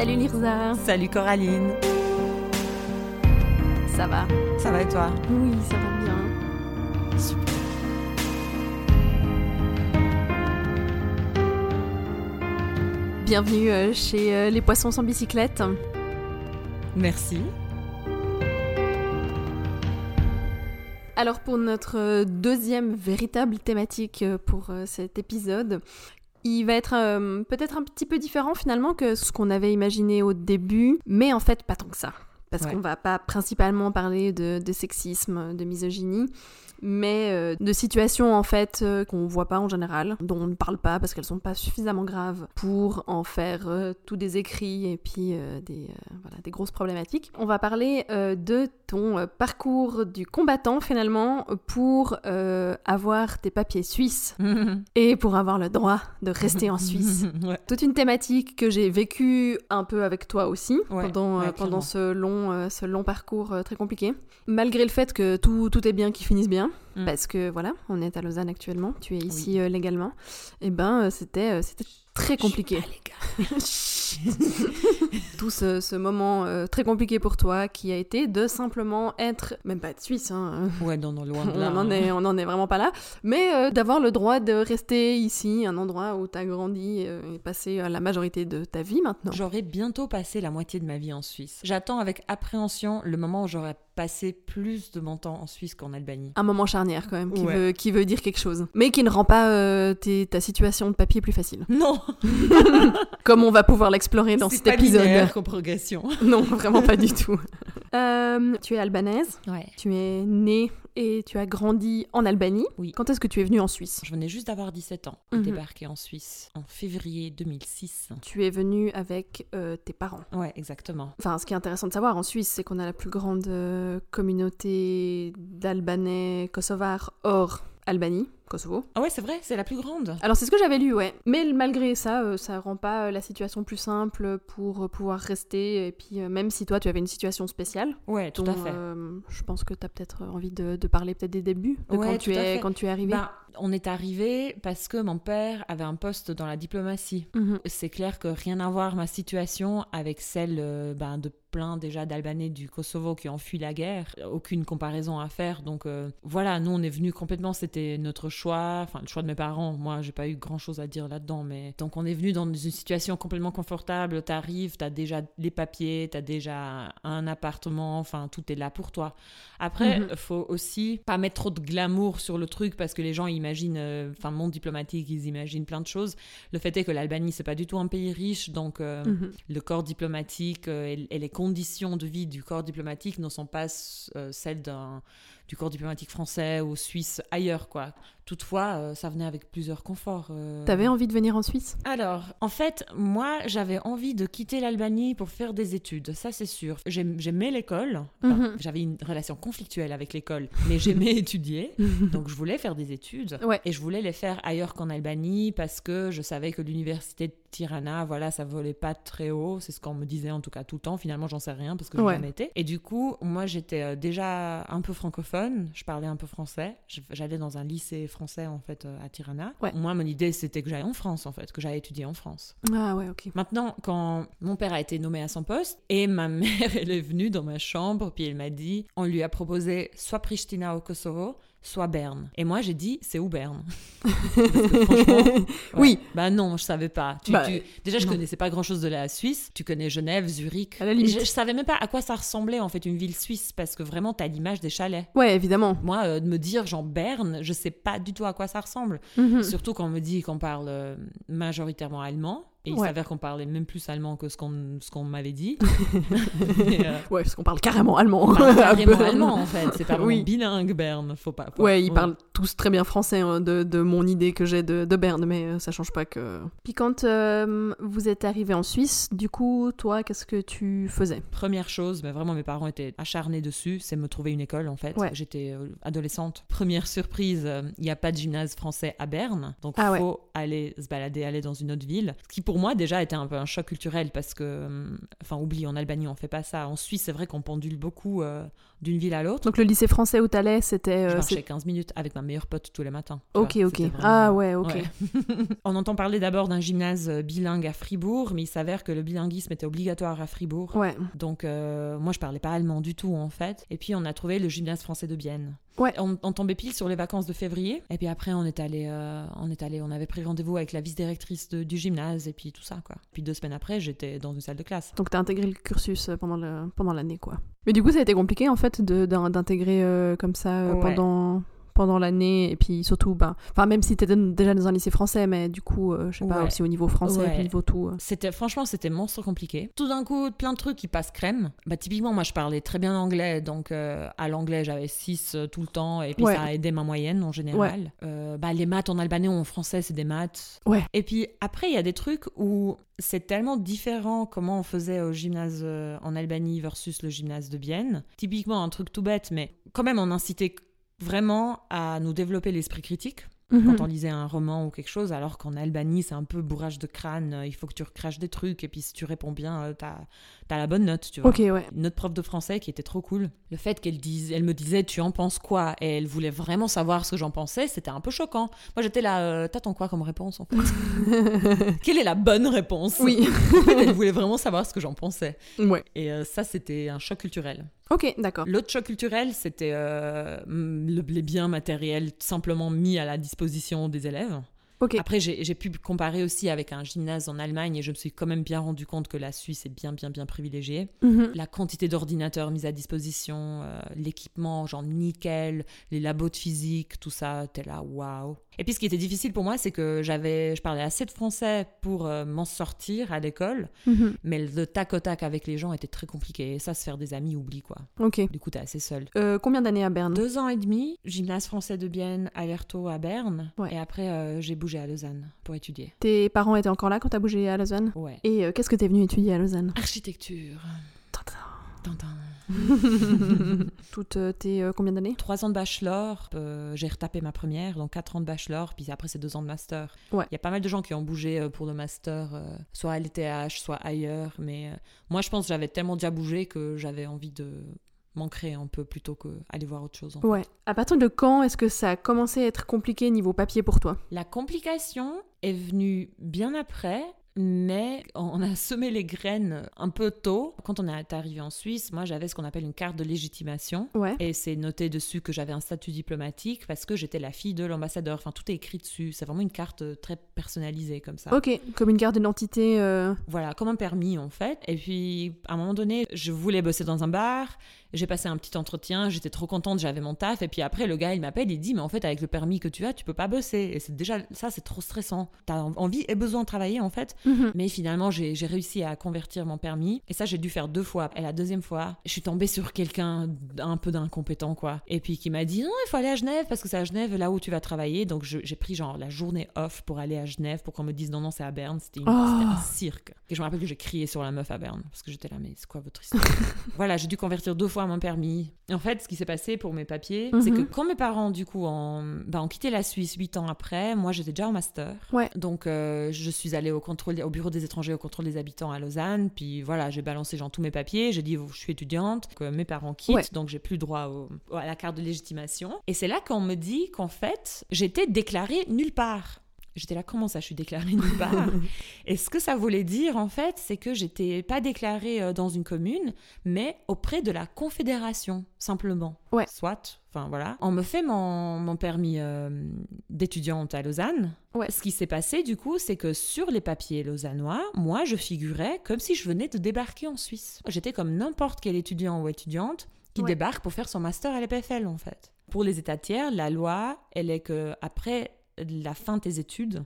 Salut Lirza. Salut Coraline. Ça va? Ça va et toi? Oui, ça va bien. Super. Bienvenue euh, chez euh, Les Poissons sans bicyclette. Merci. Alors pour notre euh, deuxième véritable thématique pour cet épisode, il va être euh, peut-être un petit peu différent finalement que ce qu'on avait imaginé au début, mais en fait pas tant que ça. Parce Ouais. qu'on va pas principalement parler de, de sexisme, de misogynie, mais euh, de situations en fait euh, qu'on voit pas en général, dont on ne parle pas parce qu'elles sont pas suffisamment graves pour en faire euh, tous des écrits et puis des, voilà, des grosses problématiques. On va parler de ton parcours du combattant finalement pour avoir tes papiers suisses et pour avoir le droit de rester en Suisse. ouais. Toute une thématique que j'ai vécue un peu avec toi aussi Ouais, pendant, ouais, pendant ce, long, ce long parcours très compliqué. Malgré le fait que tout, tout est bien qui finisse bien, Mm. parce que voilà, on est à Lausanne actuellement, tu es ici euh, légalement, et ben euh, c'était euh, c'était très compliqué. tout ce, ce moment euh, très compliqué pour toi qui a été de simplement être, même pas être suisse, hein, Ouais, non, non, loin de on là. en hein. est, on en est vraiment pas là, mais euh, d'avoir le droit de rester ici, un endroit où tu as grandi euh, et passé euh, la majorité de ta vie maintenant. J'aurai bientôt passé la moitié de ma vie en Suisse. J'attends avec appréhension le moment où j'aurai passé plus de mon temps en Suisse qu'en Albanie. Un moment charnière quand même, qui, Ouais. veut, qui veut dire quelque chose, mais qui ne rend pas euh, ta situation de papier plus facile, Non, comme on va pouvoir l'explorer dans c'est cet pas épisode. linéaire comme progression. Non, vraiment pas du tout. Euh, tu es albanaise, Ouais. tu es née et tu as grandi en Albanie. Oui. Quand est-ce que tu es venue en Suisse? Je venais juste d'avoir 17 ans et Mhm. débarqué en Suisse en février 2006. Tu es venue avec euh, tes parents. Ouais, exactement. Enfin, ce qui est intéressant de savoir en Suisse, c'est qu'on a la plus grande euh, communauté d'Albanais kosovars hors Albanie, Kosovo. Ah ouais, c'est vrai, c'est la plus grande. Alors c'est ce que j'avais lu, ouais. Mais malgré ça, euh, ça rend pas euh, la situation plus simple pour euh, pouvoir rester. Et puis euh, même si toi, tu avais une situation spéciale, Ouais, tout dont, à fait. euh, je pense que tu as peut-être envie de, de parler peut-être des débuts, de Ouais, quand, tu es, quand tu es arrivé. Ben, on est arrivé parce que mon père avait un poste dans la diplomatie. Mhm. C'est clair que rien à voir ma situation avec celle ben, de plein déjà d'Albanais du Kosovo qui ont fui la guerre. Aucune comparaison à faire. Donc voilà, nous on est venus complètement, c'était notre choix, enfin le choix de mes parents. Moi j'ai pas eu grand chose à dire là-dedans, mais donc on est venu dans une situation complètement confortable. T'arrives, t'as déjà les papiers, t'as déjà un appartement, enfin tout est là pour toi. Après, Mhm. faut aussi pas mettre trop de glamour sur le truc parce que les gens imaginent, euh, enfin, monde diplomatique, ils imaginent plein de choses. Le fait est que l'Albanie, c'est pas du tout un pays riche, donc euh, Mhm. le corps diplomatique euh, et, et les conditions de vie du corps diplomatique ne sont pas euh, celles d'un du corps diplomatique français ou suisse ailleurs, quoi. Toutefois, euh, ça venait avec plusieurs conforts. euh. T'avais envie de venir en Suisse? Alors, en fait, moi, j'avais envie de quitter l'Albanie pour faire des études, ça c'est sûr. J'aim- J'aimais l'école, Enfin, Mhm. j'avais une relation conflictuelle avec l'école, mais j'aimais étudier, donc je voulais faire des études. Ouais. Et je voulais les faire ailleurs qu'en Albanie parce que je savais que l'université de Tirana, voilà, ça volait pas très haut. C'est ce qu'on me disait en tout cas tout le temps. Finalement, j'en sais rien parce que je Ouais. été. Et du coup, moi, j'étais euh, déjà un peu francophone. Je parlais un peu français. J'allais dans un lycée français en fait euh, à Tirana. Ouais. Moi, mon idée, c'était que j'aille en France en fait, que j'aille étudier en France. Ah ouais, ok. Maintenant, quand mon père a été nommé à son poste et ma mère, elle est venue dans ma chambre, puis elle m'a dit, on lui a proposé soit Pristina au Kosovo, soit Berne. Et moi, j'ai dit, c'est où Berne franchement, ouais. Oui. Bah non, je savais pas. Tu- Bah, tu- Déjà, je non. connaissais pas grand-chose de la Suisse. Tu connais Genève, Zurich. À la limite. Je, je savais même pas à quoi ça ressemblait en fait une ville suisse parce que vraiment, t'as l'image des chalets. Ouais, évidemment. Moi, euh, de me dire genre Berne, je sais pas du tout à quoi ça ressemble. Mhm. Surtout quand on me dit qu'on parle euh, majoritairement allemand. Et il Ouais. s'avère qu'on parlait même plus allemand que ce qu'on ce qu'on m'avait dit. Et, euh, Ouais, parce qu'on parle carrément allemand. on parle carrément allemand en fait. C'est pas vraiment Oui. bilingue Berne. Faut pas. faut- Ouais, ils parlent tous très bien français hein, de, de mon idée que j'ai de, de Berne, mais euh, ça change pas que. Puis quand euh, vous êtes arrivé en Suisse, du coup, toi, qu'est-ce que tu faisais? Première chose, mais vraiment mes parents étaient acharnés dessus, c'est me trouver une école en fait. Ouais. J'étais euh, adolescente. Première surprise, euh, il n'y a pas de gymnase français à Berne, donc il Ah ouais. faut aller se balader, aller dans une autre ville. Ce qui pour moi déjà était un peu un choc culturel parce que, enfin, oublie, en Albanie on fait pas ça. En Suisse, c'est vrai qu'on pendule beaucoup euh, d'une ville à l'autre. Donc le lycée français où t'allais, c'était. Je euh, marchais c'est- 15 minutes avec ma meilleure pote tous les matins. tu Ok, vois. ok. C'était vraiment- Ah ouais, ok. Ouais. On entend parler d'abord d'un gymnase euh, bilingue à Fribourg, mais il s'avère que le bilinguisme était obligatoire à Fribourg. Ouais. Donc, euh, moi, je parlais pas allemand du tout, en fait. Et puis, on a trouvé le gymnase français de Bienne. Ouais. On, on tombait pile sur les vacances de février. Et puis après, on est allé, euh, on est allé, on avait pris rendez-vous avec la vice-directrice du gymnase et puis tout ça, quoi. Puis deux semaines après, j'étais dans une salle de classe. Donc t'as intégré le cursus pendant le pendant l'année quoi. Mais du coup ça a été compliqué en fait d'intégrer euh, comme ça euh, Ouais. pendant pendant l'année et puis surtout ben enfin même si t'étais déjà dans un lycée français mais du coup euh, je sais pas aussi au niveau français Ouais. puis au niveau tout. euh. C'était franchement c'était monstre compliqué. Tout d'un coup, plein de trucs qui passent crème. Bah typiquement moi je parlais très bien anglais donc euh, à l'anglais j'avais 6 tout le temps et puis Ouais. ça a aidé ma moyenne en général. Euh, bah les maths en albanais ou en français c'est des maths. Ouais. Et puis après il y a des trucs où c'est tellement différent comment on faisait au gymnase euh, en Albanie versus le gymnase de Bienne. Typiquement un truc tout bête mais quand même on incitait vraiment à nous développer l'esprit critique Mhm. quand on lisait un roman ou quelque chose, alors qu'en Albanie, c'est un peu bourrage de crâne, euh, il faut que tu recraches des trucs, et puis si tu réponds bien, euh, t'as as la bonne note, tu vois. Ok ouais. Notre prof de français qui était trop cool, le fait qu'elle dise, elle me disait tu en penses quoi? Et elle voulait vraiment savoir ce que j'en pensais, c'était un peu choquant. Moi j'étais là, euh, t'attends quoi comme réponse en fait? Quelle est la bonne réponse? Oui. Elle voulait vraiment savoir ce que j'en pensais. ouais. Et euh, ça c'était un choc culturel. Ok d'accord. L'autre choc culturel, c'était euh, le- les biens matériels simplement mis à la disposition des élèves. Ok. Après, j'ai j'ai pu comparer aussi avec un gymnase en Allemagne et je me suis quand même bien rendu compte que la Suisse est bien, bien, bien privilégiée. Mhm. La quantité d'ordinateurs mis à disposition, euh, l'équipement, genre nickel, les labos de physique, tout ça, t'es là, waouh. Et puis, ce qui était difficile pour moi, c'est que j'avais, je parlais assez de français pour euh, m'en sortir à l'école, Mhm. mais le tac au tac avec les gens était très compliqué. Et ça, se faire des amis, oublie quoi. Ok. Du coup, t'es assez seul. Euh, combien d'années à Berne? Deux ans et demi, gymnase français de Bienne, Alerto à Berne. Ouais. Et après, euh, j'ai bougé à Lausanne pour étudier. Tes parents étaient encore là quand t'as bougé à Lausanne? Ouais. Et qu'est-ce que t'es venu étudier à Lausanne? Architecture. Toutes euh, tes euh, combien d'années? Trois ans de bachelor, euh, j'ai retapé ma première, donc quatre ans de bachelor, puis après c'est deux ans de master. Ouais. Il y a pas mal de gens qui ont bougé euh, pour le master, soit à l'ETH, soit ailleurs, mais moi je pense que j'avais tellement déjà bougé que j'avais envie de m'ancrer un peu plutôt que aller voir autre chose. en fait. Ouais. À partir de quand est-ce que ça a commencé à être compliqué niveau papier pour toi? La complication est venue bien après, mais on a semé les graines un peu tôt. Quand on est arrivé en Suisse, moi j'avais ce qu'on appelle une carte de légitimation. Ouais. Et c'est noté dessus que j'avais un statut diplomatique parce que j'étais la fille de l'ambassadeur. Enfin, tout est écrit dessus. C'est vraiment une carte euh, très personnalisée comme ça. Ok, comme une carte d'identité. euh, Voilà, comme un permis en fait. Et puis, à un moment donné, je voulais bosser dans un bar. J'ai passé un petit entretien, j'étais trop contente, j'avais mon taf. Et puis après, le gars, il m'appelle, il dit, mais en fait, avec le permis que tu as, tu peux pas bosser. Et c'est déjà, ça, c'est trop stressant. T'as envie et besoin de travailler en fait. Mhm. Mais finalement, j'ai réussi à convertir mon permis. Et ça, j'ai dû faire deux fois. Et la deuxième fois, je suis tombée sur quelqu'un d'un peu d'incompétent, quoi. Et puis qui m'a dit, non, il faut aller à Genève parce que c'est à Genève là où tu vas travailler. Donc j'ai pris genre la journée off pour aller à Genève pour qu'on me dise, non, non, c'est à Berne. C'était Oh. c'était un cirque. Et je me rappelle que j'ai crié sur la meuf à Berne parce que j'étais là, mais c'est quoi votre histoire? Voilà, j'ai dû convertir deux fois mon permis. Et en fait, ce qui s'est passé pour mes papiers, c'est Mhm. que quand mes parents, du coup, ont, bah, ont quitté la Suisse huit ans après, moi, j'étais déjà en master. Ouais. Donc, euh, je suis allée au, contrôle, au bureau des étrangers, au contrôle des habitants à Lausanne. Puis voilà, j'ai balancé genre tous mes papiers. J'ai dit, je suis étudiante, que mes parents quittent, Ouais. donc j'ai plus droit au- à la carte de légitimation. Et c'est là qu'on me dit qu'en fait, j'étais déclarée nulle part. J'étais là, comment ça, je suis déclarée nulle part? Et ce que ça voulait dire, en fait, c'est que j'étais pas déclarée euh, dans une commune, mais auprès de la confédération, simplement. Ouais. Soit, enfin voilà. On me fait mon, mon permis euh, d'étudiante à Lausanne. Ouais. Ce qui s'est passé, du coup, c'est que sur les papiers lausannois, moi, je figurais comme si je venais de débarquer en Suisse. J'étais comme n'importe quel étudiant ou étudiante qui Ouais. débarque pour faire son master à l'EPFL, en fait. Pour les états tiers, la loi, elle est que après la fin de tes études,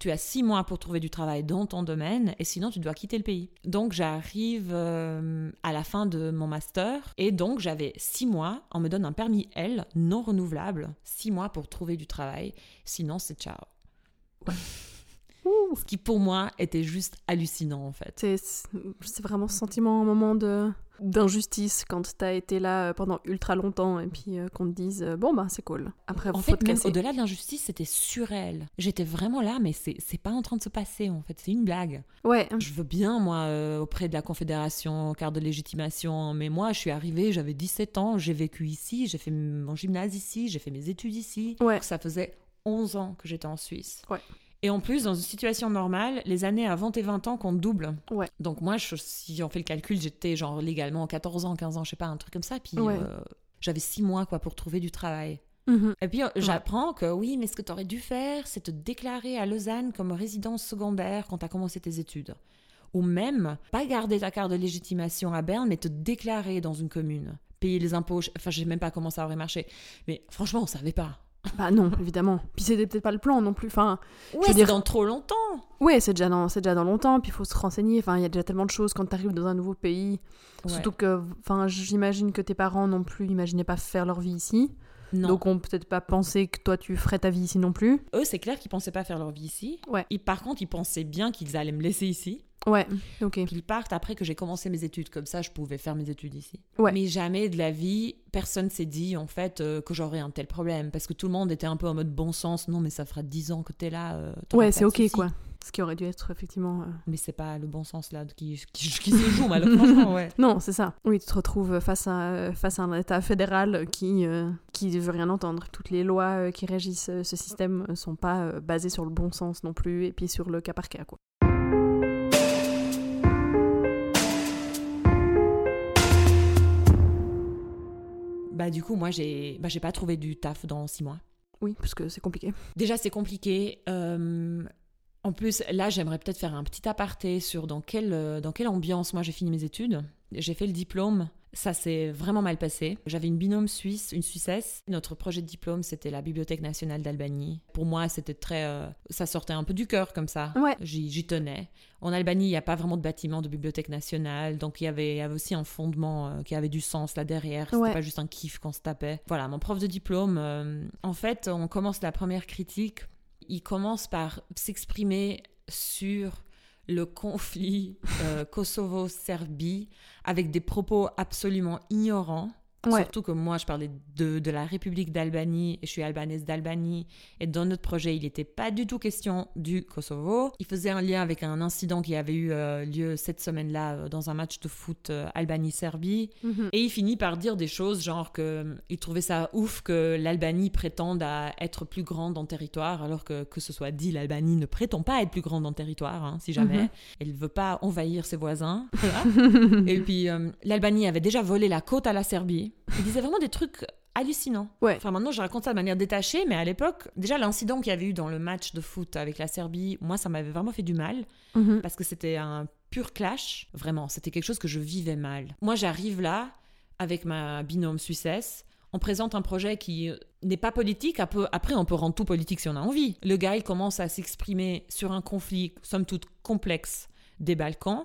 tu as six mois pour trouver du travail dans ton domaine et sinon tu dois quitter le pays. Donc j'arrive euh, à la fin de mon master et donc j'avais six mois, on me donne un permis L non renouvelable, six mois pour trouver du travail, sinon c'est ciao. Ouh. Ce qui pour moi était juste hallucinant en fait. C'est vraiment ce sentiment, un moment de d'injustice quand t'as été là euh, pendant ultra longtemps et puis euh, qu'on te dise euh, bon bah c'est cool. Après En faut fait, te même casser. au-delà de l'injustice, c'était surréel. J'étais vraiment là, mais c'est pas en train de se passer en fait, c'est une blague. Ouais. Je veux bien, moi, euh, auprès de la Confédération, carte de légitimation, mais moi, je suis arrivée, j'avais 17 ans, j'ai vécu ici, j'ai fait mon gymnase ici, j'ai fait mes études ici. Ouais. Ça faisait 11 ans que j'étais en Suisse. Ouais. Et en plus, dans une situation normale, les années avant tes 20 ans comptent double. Ouais. Donc moi, je- si on fait le calcul, j'étais genre légalement 14 ans, 15 ans, je sais pas, un truc comme ça. Puis Ouais. euh, j'avais 6 mois quoi pour trouver du travail. Mhm. Et puis euh, j'apprends que oui, mais ce que tu aurais dû faire, c'est te déclarer à Lausanne comme résidence secondaire quand tu as commencé tes études. Ou même, pas garder ta carte de légitimation à Berne, mais te déclarer dans une commune. Payer les impôts, enfin je sais même pas comment ça aurait marché. Mais franchement, on savait pas. Bah non, évidemment. Puis c'était peut-être pas le plan non plus. Enfin, Ouais, c'est dire- dans trop longtemps. ouais, c'est déjà dans c'est déjà dans longtemps. Puis il faut se renseigner. Enfin, il y a déjà tellement de choses quand t'arrives dans un nouveau pays. Ouais. Surtout que, enfin, j'imagine que tes parents non plus imaginaient pas faire leur vie ici. Non. Donc on peut-être pas pensé que toi tu ferais ta vie ici non plus. Eux, c'est clair qu'ils pensaient pas faire leur vie ici. Ouais. Et par contre, ils pensaient bien qu'ils allaient me laisser ici. Ouais. Ok. Puis ils partent après que j'ai commencé mes études. Comme ça, je pouvais faire mes études ici. Ouais. Mais jamais de la vie, personne s'est dit en fait euh, que j'aurais un tel problème. Parce que tout le monde était un peu en mode bon sens. Non, mais ça fera 10 ans que t'es là. euh, Ouais, c'est ok quoi. Ce qui aurait dû être effectivement. euh, Mais c'est pas le bon sens là qui, qui, qui se joue, malheureusement. Ouais. Non, c'est ça. Oui, tu te retrouves face à, face à un État fédéral qui euh, qui veut rien entendre. Toutes les lois qui régissent ce système sont pas basées sur le bon sens non plus et puis sur le cas par cas quoi. Bah, du coup, moi, j'ai bah, j'ai pas trouvé du taf dans 6 mois. Oui, parce que c'est compliqué. Déjà, c'est compliqué. Euh, en plus, là, j'aimerais peut-être faire un petit aparté sur dans quelle, euh, dans quelle ambiance moi j'ai fini mes études. J'ai fait le diplôme. Ça s'est vraiment mal passé. J'avais une binôme suisse, une Suissesse. Notre projet de diplôme, c'était la Bibliothèque nationale d'Albanie. Pour moi, c'était très. euh, ça sortait un peu du cœur comme ça. Ouais. J'y tenais. En Albanie, il n'y a pas vraiment de bâtiment de bibliothèque nationale, donc il y avait, il y avait aussi un fondement euh, qui avait du sens là derrière. C'était Ouais. pas juste un kiff qu'on se tapait. Voilà, mon prof de diplôme, euh, en fait, on commence la première critique. Il commence par s'exprimer sur le conflit euh, Kosovo-Serbie avec des propos absolument ignorants. Ouais. Surtout que moi, je parlais de, de la République d'Albanie et je suis albanaise d'Albanie. Et dans notre projet, il n'était pas du tout question du Kosovo. Il faisait un lien avec un incident qui avait eu euh, lieu cette semaine-là euh, dans un match de foot euh, Albanie-Serbie. Mhm. Et il finit par dire des choses genre que euh, il trouvait ça ouf que l'Albanie prétende à être plus grande en territoire, alors que que ce soit dit, l'Albanie ne prétend pas être plus grande en territoire, hein, si jamais. Mhm. Elle ne veut pas envahir ses voisins. Voilà. Et puis l'Albanie avait déjà volé la côte à la Serbie. Il disait vraiment des trucs hallucinants. Ouais. Enfin maintenant je raconte ça de manière détachée, mais à l'époque, déjà l'incident qu'il y avait eu dans le match de foot avec la Serbie, moi ça m'avait vraiment fait du mal Mhm. parce que c'était un pur clash. Vraiment, c'était quelque chose que je vivais mal. Moi, j'arrive là avec ma binôme Suissesse. On présente un projet qui n'est pas politique. Après, on peut rendre tout politique si on a envie. Le gars, il commence à s'exprimer sur un conflit, somme toute complexe, des Balkans,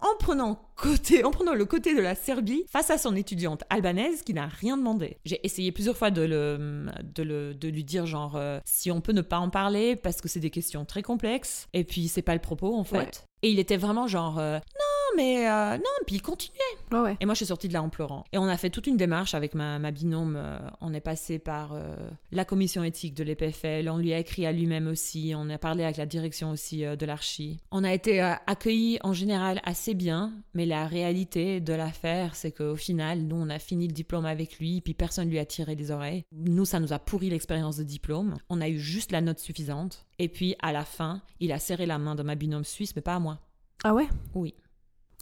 en prenant côté, en prenant le côté de la Serbie face à son étudiante albanaise qui n'a rien demandé. J'ai essayé plusieurs fois de, le, de, le- de lui dire genre euh, si on peut ne pas en parler parce que c'est des questions très complexes et puis c'est pas le propos en fait. Ouais. Et il était vraiment genre euh, non mais euh, non puis il continuait. Ouais. Et moi je suis sortie de là en pleurant. Et on a fait toute une démarche avec ma, ma binôme. euh, on est passé par euh, la commission éthique de l'EPFL. On lui a écrit à lui-même aussi. On a parlé avec la direction aussi euh, de l'archi. On a été accueillis en général assez bien, mais la réalité de l'affaire, c'est qu'au final, nous, on a fini le diplôme avec lui, puis personne lui a tiré les oreilles. Nous, ça nous a pourri l'expérience de diplôme. On a eu juste la note suffisante. Et puis, à la fin, il a serré la main de ma binôme suisse, mais pas à moi. Ah ouais? Oui.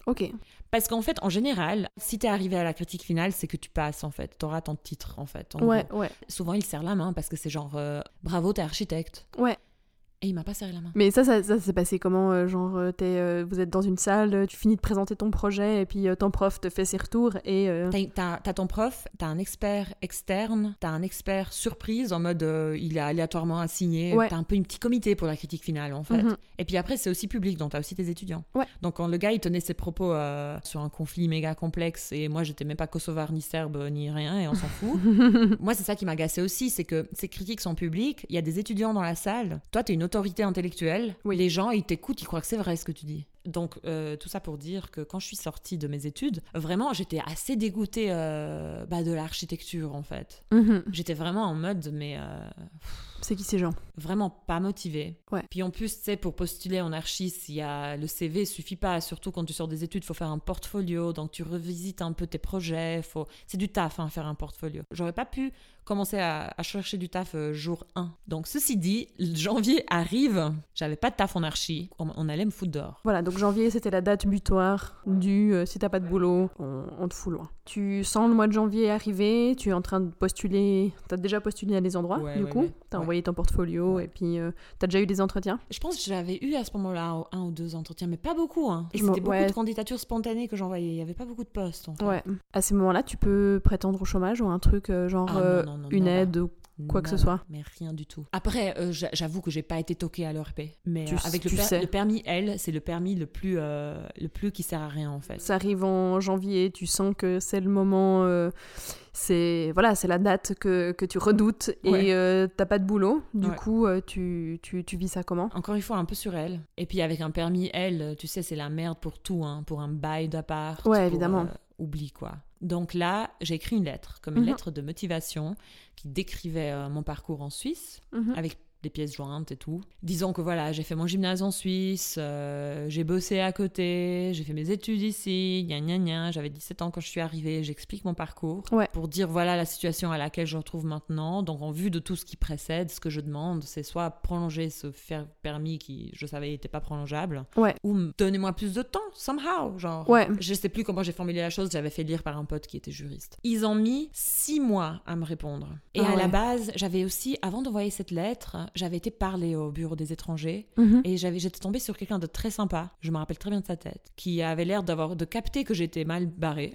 Ok. Parce qu'en fait, en général, si t'es arrivé à la critique finale, c'est que tu passes, en fait. T'auras ton titre, en fait. en Ouais, gros. ouais. Souvent, il serre la main parce que c'est genre, euh, bravo, t'es architecte. Ouais. Et il m'a pas serré la main. Mais ça, ça, ça s'est passé comment euh, Genre, euh, t'es, euh, vous êtes dans une salle, tu finis de présenter ton projet, et puis euh, ton prof te fait ses retours, et... euh, T'as- ton prof, t'as un expert externe, t'as un expert surprise en mode euh, il est aléatoirement assigné, Ouais. t'as un peu un petit comité pour la critique finale en fait. Mhm. Et puis après c'est aussi public, donc t'as aussi tes étudiants. Ouais. Donc quand le gars il tenait ses propos euh, sur un conflit méga complexe et moi j'étais même pas kosovar ni serbe ni rien et on s'en fout. moi c'est ça qui m'agaçait aussi, c'est que ces critiques sont publiques, il y a des étudiants dans la salle, toi t'es une autorité intellectuelle, Oui. les gens, ils t'écoutent, ils croient que c'est vrai ce que tu dis. Donc, euh, tout ça pour dire que quand je suis sortie de mes études, vraiment, j'étais assez dégoûtée euh, bah, de l'architecture, en fait. Mhm. J'étais vraiment en mode, mais euh, C'est qui ces gens vraiment pas motivée. Ouais. Puis en plus, tu sais, pour postuler en archi, y a le CV suffit pas. Surtout quand tu sors des études, faut faire un portfolio. Donc tu revisites un peu tes projets. Faut... C'est du taf, hein, faire un portfolio. J'aurais pas pu commencer à, à chercher du taf euh, jour 1. Donc ceci dit, janvier arrive. J'avais pas de taf en archi. On, on allait me foutre dehors. Voilà, donc janvier, c'était la date butoir du euh, si t'as pas de boulot, on, on te fout loin. Tu sens le mois de janvier arriver, tu es en train de postuler, t'as déjà postulé à des endroits, Ouais, du ouais, coup, ouais. t'as envoyé ton portfolio et puis euh, t'as déjà eu des entretiens? Je pense que j'avais eu à ce moment-là un ou deux entretiens, mais pas beaucoup. Hein. Et c'était beaucoup de candidatures spontanées que j'envoyais. Il y avait pas beaucoup de postes. en fait. Ouais. À ces moments-là, tu peux prétendre au chômage ou un truc euh, genre Ah, non, non, non, une aide ou quoi que ce soit. Mais rien du tout. Après, euh, j'a- j'avoue que j'ai pas été toquée à l'ERP. Mais Tu- euh, avec le, tu per- sais. le permis L, c'est le permis le plus, euh, le plus qui sert à rien en fait. Ça arrive en janvier, tu sens que c'est le moment, c'est voilà, c'est la date que, que tu redoutes Ouais. et euh, t'as pas de boulot. Du Ouais. coup, tu, tu, tu vis ça comment? Encore une fois, un peu sur elle. Et puis avec un permis L, tu sais, c'est la merde pour tout, hein, pour un bail d'appart. Ouais, pour, évidemment. oublie quoi. Donc là, j'ai écrit une lettre, comme une Mhm. lettre de motivation qui décrivait euh, mon parcours en Suisse. Mhm. avec des pièces jointes et tout. Disons que voilà, j'ai fait mon gymnase en Suisse, euh, j'ai bossé à côté, j'ai fait mes études ici, gna gna gna, j'avais 17 ans quand je suis arrivée, j'explique mon parcours Ouais. pour dire voilà la situation à laquelle je me retrouve maintenant. Donc en vue de tout ce qui précède, ce que je demande, c'est soit prolonger ce permis qui, je savais, n'était pas prolongeable, Ouais. ou donnez-moi plus de temps, somehow, genre. Ouais. Je sais plus comment j'ai formulé la chose, j'avais fait lire par un pote qui était juriste. Ils ont mis six mois à me répondre. Et Ah à la base, j'avais aussi, avant d'envoyer cette lettre, j'avais été parler au bureau des étrangers Mhm. et j'avais, j'étais tombée sur quelqu'un de très sympa, je me rappelle très bien de sa tête, qui avait l'air d'avoir de capter que j'étais mal barrée.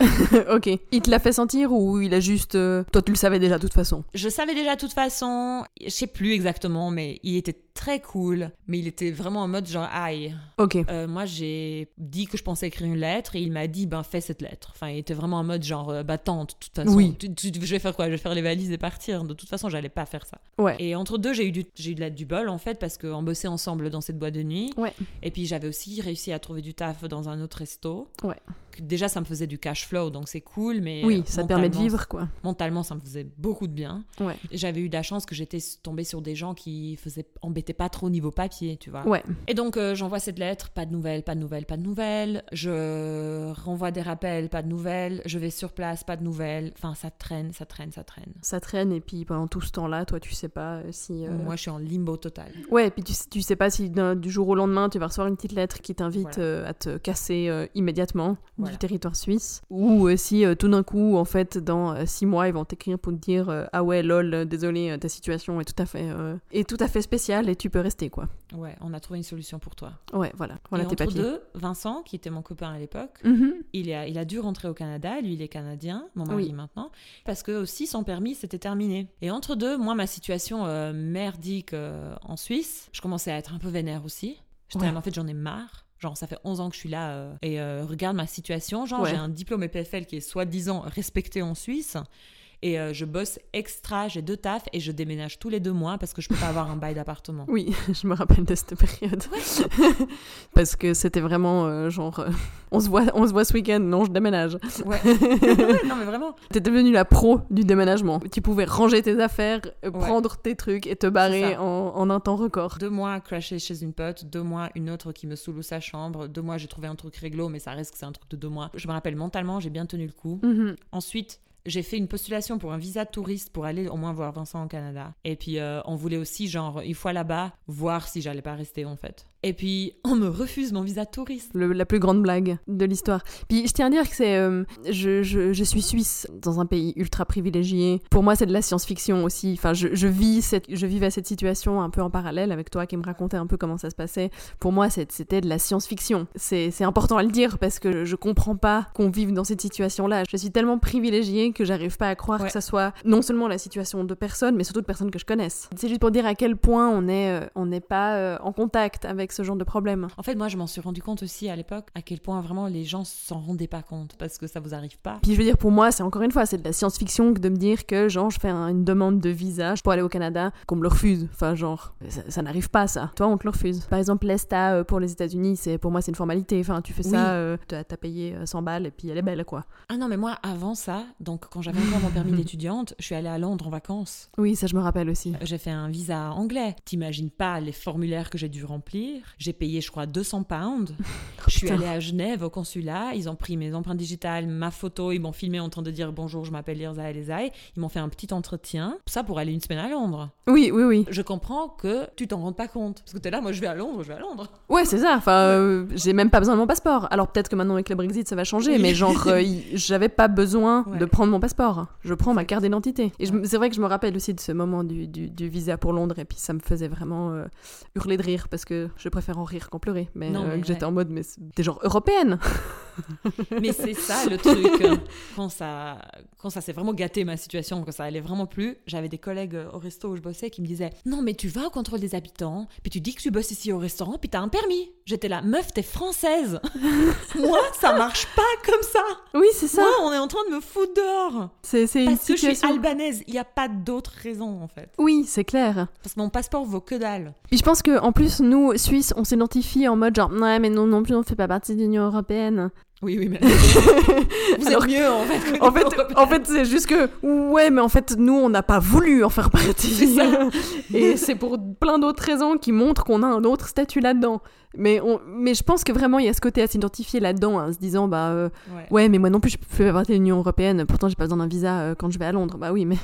ok. Il te l'a fait sentir ou il a juste. euh, Toi, tu le savais déjà de toute façon? Je savais déjà de toute façon, je sais plus exactement, mais il était très cool, mais il était vraiment en mode genre aïe. Ok. Euh, moi, j'ai dit que je pensais écrire une lettre et il m'a dit ben fais cette lettre. Enfin, il était vraiment en mode genre euh, bah tente, de toute façon. Oui. Tu- tu- je vais faire quoi? Je vais faire les valises et partir. De toute façon, j'allais pas faire ça. Ouais. Et entre deux, j'ai eu du, j'ai eu de la, du bol en fait parce qu'on bossait ensemble dans cette boîte de nuit. Ouais. Et puis j'avais aussi réussi à trouver du taf dans un autre resto. Ouais. Que Déjà, ça me faisait du cash flow, donc c'est cool, mais Oui, euh, ça te permet de vivre, quoi. Mentalement, ça me faisait beaucoup de bien. Ouais. J'avais eu de la chance que j'étais tombée sur des gens qui faisaient embêtaient pas trop au niveau papier, tu vois. Ouais. Et donc euh, j'envoie cette lettre, pas de nouvelles, pas de nouvelles, pas de nouvelles. Je renvoie des rappels, pas de nouvelles. Je vais sur place, pas de nouvelles. Enfin, ça traîne, ça traîne, ça traîne. Ça traîne et puis pendant tout ce temps-là, toi, tu sais pas euh, si. euh, Moi, je suis en limbo total. Ouais, et puis tu, sais- tu sais pas si du jour au lendemain, tu vas recevoir une petite lettre qui t'invite Voilà. euh, à te casser immédiatement Voilà. du territoire suisse. Ou euh, si euh, tout d'un coup, en fait, dans euh, six mois, ils vont t'écrire pour te dire Ah ouais, lol, désolé, ta situation est tout à fait, est tout à fait spéciale et tu peux rester, quoi. Ouais, on a trouvé une solution pour toi. Ouais, voilà. Voilà Et tes entre papiers. deux, Vincent, qui était mon copain à l'époque, Mhm. il, a, il a dû rentrer au Canada. Lui, il est canadien, mon mari Oui. maintenant, parce que aussi son permis s'était terminé. Et entre deux, moi, ma situation euh, merdique euh, en Suisse, je commençais à être un peu vénère aussi. J'étais Ouais. en fait, j'en ai marre. Genre, ça fait 11 ans que je suis là euh, et euh, regarde ma situation. Genre, Ouais. j'ai un diplôme EPFL qui est soi-disant respecté en Suisse. Et euh, je bosse extra, j'ai deux tafs et je déménage tous les deux mois parce que je peux pas avoir un bail d'appartement. Oui, je me rappelle de cette période. Parce que c'était vraiment euh, genre, euh, on, se voit, on se voit ce week-end, non, je déménage. Ouais. Non, mais vraiment. T'es devenue la pro du déménagement. Tu pouvais ranger tes affaires, Ouais. prendre tes trucs et te barrer en, en un temps record. Deux mois crashé chez une pote, deux mois une autre qui me saoule sa chambre, deux mois j'ai trouvé un truc réglo, mais ça reste que c'est un truc de deux mois. Je me rappelle mentalement, j'ai bien tenu le coup. Mhm. Ensuite, j'ai fait une postulation pour un visa de touriste pour aller au moins voir Vincent au Canada. Et puis, euh, on voulait aussi, genre, une fois là-bas, voir si j'allais pas rester, en fait. Et puis, on me refuse mon visa touriste. Le- la plus grande blague de l'histoire. Puis je tiens à dire que c'est. euh, je, je- je suis suisse dans un pays ultra privilégié. Pour moi, c'est de la science-fiction aussi. Enfin, je, je vis cette, je vivais cette situation un peu en parallèle avec toi qui me racontait un peu comment ça se passait. Pour moi, c'était de la science-fiction. C'est important à le dire parce que je comprends pas qu'on vive dans cette situation-là. Je suis tellement privilégiée que j'arrive pas à croire Ouais. que ça soit non seulement la situation de personnes, mais surtout de personnes que je connaisse. C'est juste pour dire à quel point on est, euh, on n'est pas euh, en contact avec avec ce genre de problème. En fait, moi, je m'en suis rendu compte aussi à l'époque à quel point vraiment les gens s'en rendaient pas compte parce que ça vous arrive pas. Puis je veux dire, pour moi, c'est encore une fois, c'est de la science-fiction que de me dire que, genre, je fais un- une demande de visa pour aller au Canada, qu'on me le refuse. Enfin, genre, ça, ça n'arrive pas, ça. Toi, on te le refuse. Par exemple, l'ESTA euh, pour les États-Unis, c'est pour moi, c'est une formalité. Enfin, tu fais Oui. ça, euh, t'as t'as payé euh, 100 balles et puis elle est belle, quoi. Ah non, mais moi, avant ça, donc quand j'avais encore mon permis d'étudiante, je suis allée à Londres en vacances. Oui, ça, je me rappelle aussi. J'ai fait un visa anglais. T'imagines pas les formulaires que j'ai dû remplir. J'ai payé, je crois, 200 pounds. Je suis allée à Genève au consulat. Ils ont pris mes empreintes digitales, ma photo. Ils m'ont filmé en train de dire bonjour, je m'appelle Lirza Elezai. Ils m'ont fait un petit entretien. Ça pour aller une semaine à Londres. Oui, oui, oui. Je comprends que tu t'en rends pas compte. Parce que t'es là, moi je vais à Londres, je vais à Londres. Ouais, c'est ça. Enfin, euh, j'ai même pas besoin de mon passeport. Alors peut-être que maintenant avec le Brexit, ça va changer, Oui. mais genre, euh, j'avais pas besoin Ouais. de prendre mon passeport. Je prends ma carte d'identité. Et c'est vrai que je me rappelle aussi de ce moment du, du- du visa pour Londres, et puis ça me faisait vraiment euh, hurler de rire parce que je préfère en rire qu'en pleurer. Mais, Non, euh, mais j'étais en mode, mais t'es genre européenne. Mais c'est ça le truc. Quand ça, quand ça s'est vraiment gâté ma situation, quand ça allait vraiment plus, j'avais des collègues au resto où je bossais qui me disaient Non, mais tu vas au contrôle des habitants, puis tu dis que tu bosses ici au restaurant, puis t'as un permis. J'étais là, meuf, t'es française. Moi, ça marche pas comme ça. Oui, c'est ça. Moi, on est en train de me foutre dehors. C'est c'est une Parce que je suis albanaise. Il n'y a pas d'autre raison, en fait. Oui, c'est clair. Parce que mon passeport vaut que dalle. Puis je pense que en plus, nous, On s'identifie en mode genre, ouais, mais non, non plus, on fait pas partie de l'Union européenne. Oui, oui, mais. Vous Alors êtes mieux, en fait. En fait, en c'est juste que, ouais, mais en fait, nous, on n'a pas voulu en faire partie. Et c'est pour plein d'autres raisons qui montrent qu'on a un autre statut là-dedans. Mais, on, mais je pense que vraiment, il y a ce côté à s'identifier là-dedans, hein, en se disant, bah, euh, Ouais. ouais, mais moi non plus, je fais pas partie de l'Union Européenne, pourtant, j'ai pas besoin d'un visa euh, quand je vais à Londres. Bah oui, mais.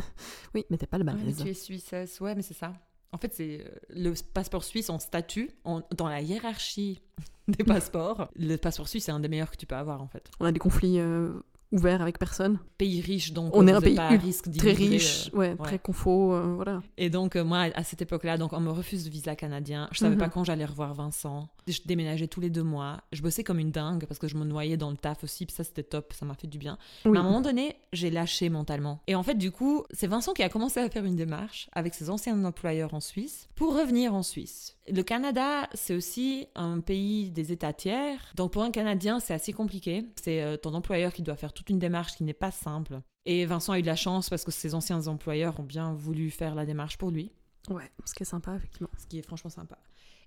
oui, mais t'es pas le Ouais, balèze. tu es suissesse, ouais, mais c'est ça. En fait, c'est euh, le passeport suisse en statut, dans la hiérarchie des passeports. Le passeport suisse, c'est un des meilleurs que tu peux avoir, en fait. On a des conflits euh, ouverts avec personne. Pays riche, donc On est un pays pas à ul- risque Très riche, euh, ouais, très confo, euh, voilà. Et donc, euh, moi, à cette époque-là, donc on me refuse le visa canadien. Je savais Mhm. pas quand j'allais revoir Vincent. Je déménageais tous les deux mois. Je bossais comme une dingue parce que je me noyais dans le taf aussi. Puis ça, c'était top. Ça m'a fait du bien. Oui. Mais à un moment donné, j'ai lâché mentalement. Et en fait, du coup, c'est Vincent qui a commencé à faire une démarche avec ses anciens employeurs en Suisse pour revenir en Suisse. Le Canada, c'est aussi un pays des États tiers. Donc pour un Canadien, c'est assez compliqué. C'est euh, ton employeur qui doit faire toute une démarche qui n'est pas simple. Et Vincent a eu de la chance parce que ses anciens employeurs ont bien voulu faire la démarche pour lui Ouais, ce qui est sympa, effectivement. ce qui est franchement sympa.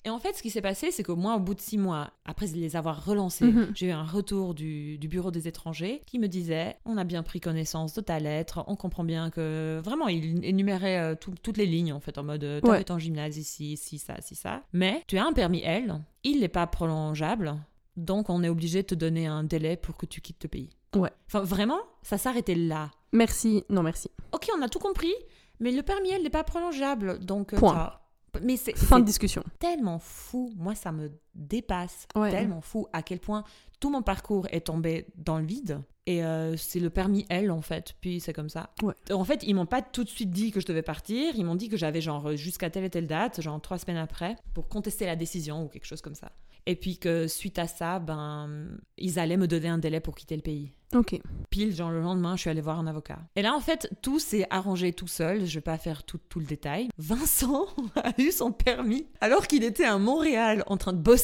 Et en fait, ce qui s'est passé, c'est que moi, au bout de six mois, après les avoir relancés, Mhm. j'ai eu un retour du, du bureau des étrangers qui me disait On a bien pris connaissance de ta lettre, on comprend bien que. Vraiment, il énumérait euh, tout- toutes les lignes, en fait, en mode Tu Ouais. fait ton gymnase ici, ici, ça, ici, ça. Mais tu as un permis L, il n'est pas prolongeable, donc on est obligé de te donner un délai pour que tu quittes le pays. Ouais. Enfin, vraiment, ça s'arrêtait là. Merci, non merci. Ok, on a tout compris, mais le permis L n'est pas prolongeable, donc. euh, Point. Mais c'est Fin de discussion. tellement fou, moi ça me dépasse Ouais. tellement fou à quel point tout mon parcours est tombé dans le vide. Et euh, c'est le permis L en fait, puis c'est comme ça. Ouais. En fait, ils m'ont pas tout de suite dit que je devais partir, ils m'ont dit que j'avais genre jusqu'à telle et telle date, genre trois semaines après, pour contester la décision ou quelque chose comme ça. Et puis que suite à ça, ben, ils allaient me donner un délai pour quitter le pays. Ok. Pile, genre le lendemain, je suis allée voir un avocat. Et là, en fait, tout s'est arrangé tout seul. Je vais pas faire tout, tout le détail. Vincent a eu son permis alors qu'il était à Montréal en train de bosser.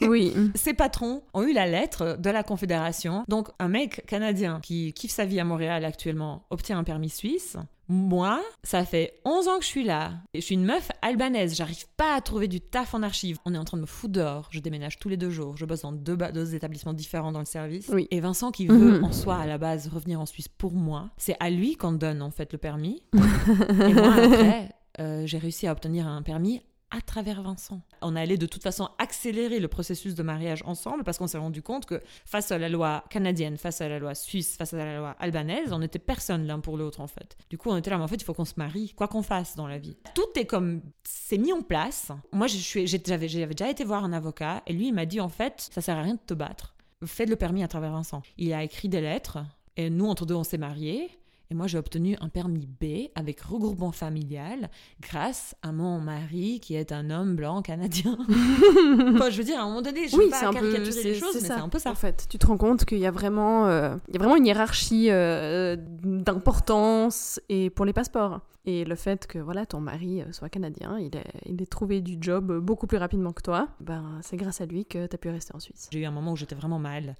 Oui. Ses patrons ont eu la lettre de la Confédération. Donc, un mec canadien qui kiffe sa vie à Montréal actuellement obtient un permis suisse. Moi, ça fait 11 ans que je suis là. Et je suis une meuf albanaise. J'arrive pas à trouver du taf en archive. On est en train de me foutre dehors. Je déménage tous les deux jours. Je bosse dans deux, établissements différents dans le service. Oui. Et Vincent, qui veut Mhm. en soi à la base revenir en Suisse pour moi, c'est à lui qu'on donne en fait le permis. Et moi, après, euh, j'ai réussi à obtenir un permis à travers Vincent. On allait de toute façon accélérer le processus de mariage ensemble parce qu'on s'est rendu compte que face à la loi canadienne, face à la loi suisse, face à la loi albanaise, on n'était personne l'un pour l'autre en fait. Du coup, on était là, mais en fait, il faut qu'on se marie, quoi qu'on fasse dans la vie. Tout est comme, c'est mis en place. Moi, j'avais, j'avais déjà été voir un avocat et lui, il m'a dit en fait, ça sert à rien de te battre. Fais le permis à travers Vincent. Il a écrit des lettres et nous, entre deux, on s'est mariés. Et moi, j'ai obtenu un permis B avec regroupement familial grâce à mon mari qui est un homme blanc canadien. Enfin, je veux dire, à un moment donné, je oui, pas un peu, caricaturer les choses, mais c'est un peu ça. En fait, tu te rends compte qu'il y a vraiment, euh, il y a vraiment une hiérarchie euh, d'importance et pour les passeports. Et le fait que voilà ton mari euh, soit canadien, il ait, il trouvé du job beaucoup plus rapidement que toi, ben c'est grâce à lui que tu as pu rester en Suisse. J'ai eu un moment où j'étais vraiment mal.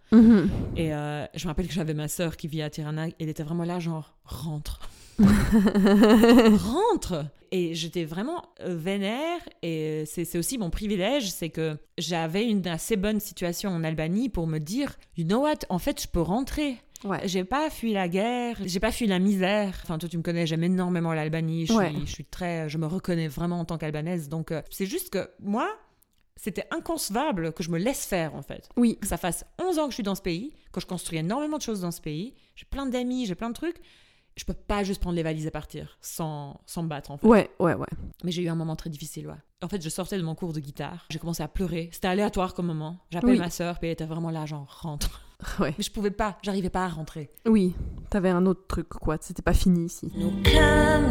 Et euh, je me rappelle que j'avais ma sœur qui vit à Tirana. Elle était vraiment là, genre, rentre. rentre Et j'étais vraiment euh, vénère. Et c'est c'est aussi mon privilège, c'est que j'avais une assez bonne situation en Albanie pour me dire, you know what, en fait, je peux rentrer. Ouais. J'ai pas fui la guerre, j'ai pas fui la misère. Enfin, toi, tu me connais, j'aime énormément l'Albanie. Je, Ouais. je suis très, je me reconnais vraiment en tant qu'albanaise. Donc, euh, c'est juste que moi, c'était inconcevable que je me laisse faire, en fait. Oui, Que ça fasse 11 ans que je suis dans ce pays, que je construis énormément de choses dans ce pays. J'ai plein d'amis, j'ai plein de trucs. Je peux pas juste prendre les valises et partir sans, sans me battre, en fait. ouais, ouais, ouais. Mais j'ai eu un moment très difficile, ouais. En fait, je sortais de mon cours de guitare. J'ai commencé à pleurer. C'était aléatoire comme moment. J'appelle Oui. ma sœur, puis elle était vraiment là, genre, rentre. Ouais. Mais je pouvais pas, j'arrivais pas à rentrer. Oui, t'avais un autre truc, quoi. C'était pas fini ici. Kan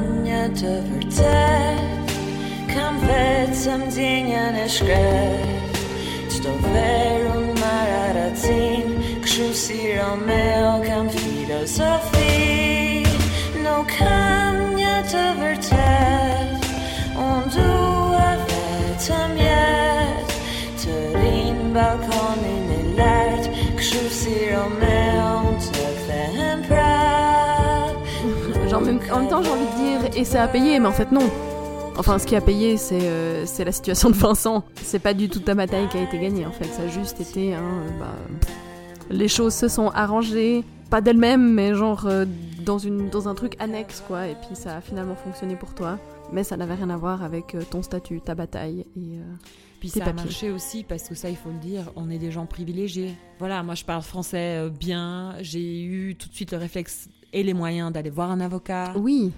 Genre, même- en même temps, j'ai envie de dire, et ça a payé, mais en fait, non. Enfin, ce qui a payé, c'est euh, la situation de Vincent. C'est pas du tout ta bataille qui a été gagnée, en fait. Ça a juste été, euh, bah, les choses se sont arrangées, pas d'elles-mêmes, mais genre euh, dans, une, dans un truc annexe, quoi. Et puis ça a finalement fonctionné pour toi. Mais ça n'avait rien à voir avec euh, ton statut, ta bataille. Et, euh, Puis ça a papiers. marché aussi parce que ça, il faut le dire, on est des gens privilégiés. Voilà, moi je parle français bien, j'ai eu tout de suite le réflexe et les moyens d'aller voir un avocat. Oui,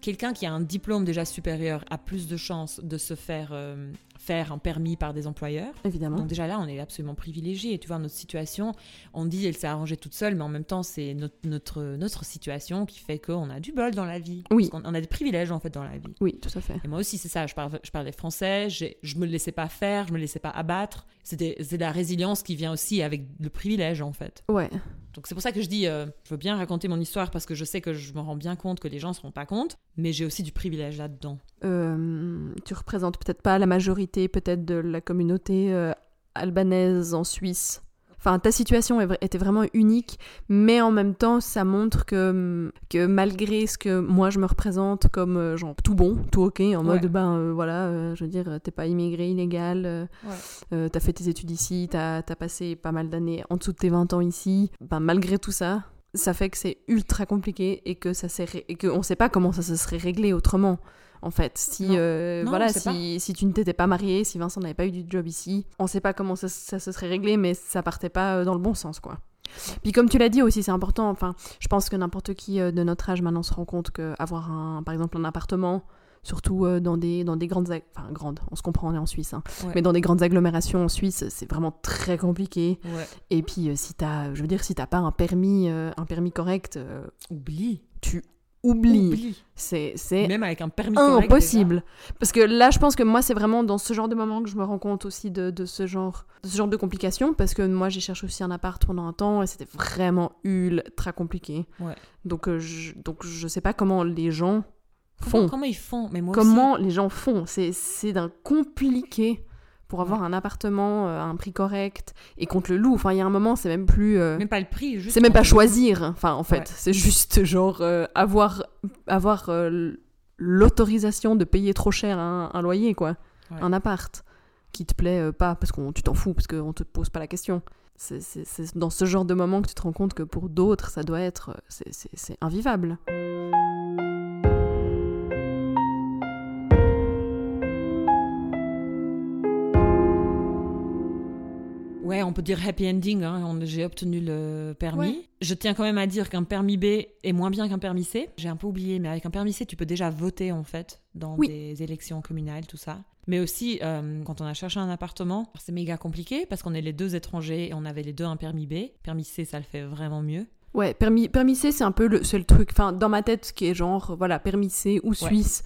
Quelqu'un qui a un diplôme déjà supérieur a plus de chances de se faire euh, faire un permis par des employeurs. évidemment. Donc déjà là, on est absolument privilégié. Et tu vois, notre situation, on dit elle s'est arrangée toute seule, mais en même temps, c'est notre, notre, notre situation qui fait qu'on a du bol dans la vie. Oui. Parce on a des privilèges en fait dans la vie. Oui, tout à fait. Et moi aussi, c'est ça. Je, parle, je parlais français, je me laissais pas faire, je me laissais pas abattre. C'est la résilience qui vient aussi avec le privilège, en fait. Ouais, Donc c'est pour ça que je dis, euh, je veux bien raconter mon histoire parce que je sais que je me rends bien compte que les gens ne se rendent pas compte, mais j'ai aussi du privilège là-dedans. Euh, tu représentes peut-être pas la majorité peut-être de la communauté euh, albanaise en Suisse. Enfin, ta situation était vraiment unique, mais en même temps, ça montre que, que malgré ce que moi je me représente comme euh, genre tout bon, tout ok, en mode ben euh, voilà, euh, je veux dire, t'es pas immigré illégal, euh, Ouais. t'as fait tes études ici, t'as as passé pas mal d'années en dessous de tes 20 ans ici, ben malgré tout ça, ça fait que c'est ultra compliqué et que ça et qu'on sait pas comment ça se serait réglé autrement. En fait, si Non. euh, Non, voilà, si, si tu ne t'étais pas marié, si Vincent n'avait pas eu du job ici, on sait pas comment ça, ça se serait réglé, mais ça partait pas euh, dans le bon sens, quoi. Puis comme tu l'as dit aussi, c'est important. Enfin, je pense que n'importe qui euh, de notre âge maintenant se rend compte que avoir un, par exemple, un appartement, surtout dans des dans des grandes, enfin grandes, on se comprend, on est en Suisse, hein, Ouais. mais dans des grandes agglomérations en Suisse, c'est vraiment très compliqué. Ouais. Et puis si t'as, je veux dire, si t'as pas un permis, un permis correct, Oublie. tu Oublie. C'est c'est Même avec un permis impossible. Parce que là, je pense que moi, c'est vraiment dans ce genre de moment que je me rends compte aussi de, de ce genre de ce genre de complications. Parce que moi, j'ai cherché aussi un appart pendant un temps et c'était vraiment ultra compliqué. Ouais. Donc, euh, je, donc, je sais pas comment les gens. Comment, font. comment ils font? Mais moi Comment les gens font? C'est c'est d'un compliqué pour avoir un appartement euh, à un prix correct et qu'on te le loue. Enfin, il y a un moment, c'est même plus. euh. Même pas le prix. juste c'est même pas choisir, enfin en fait, Ouais. c'est juste genre euh, avoir, avoir euh, l'autorisation de payer trop cher un, un loyer, quoi, Ouais. un appart, qui te plaît pas, parce que tu t'en fous, parce qu'on te pose pas la question. C'est- dans ce genre de moment que tu te rends compte que pour d'autres, ça doit être, c'est invivable. Ouais, on peut dire happy ending. hein, J'ai obtenu le permis. Ouais. Je tiens quand même à dire qu'un permis B est moins bien qu'un permis C. J'ai un peu oublié, mais avec un permis C, tu peux déjà voter en fait dans Oui. des élections communales, tout ça. Mais aussi, euh, quand on a cherché un appartement, c'est méga compliqué parce qu'on est les deux étrangers et on avait les deux un permis B. Permis C, ça le fait vraiment mieux. Ouais, permis, permis C, c'est un peu le, le truc, enfin, dans ma tête, qui est genre, voilà, permis C ou suisse,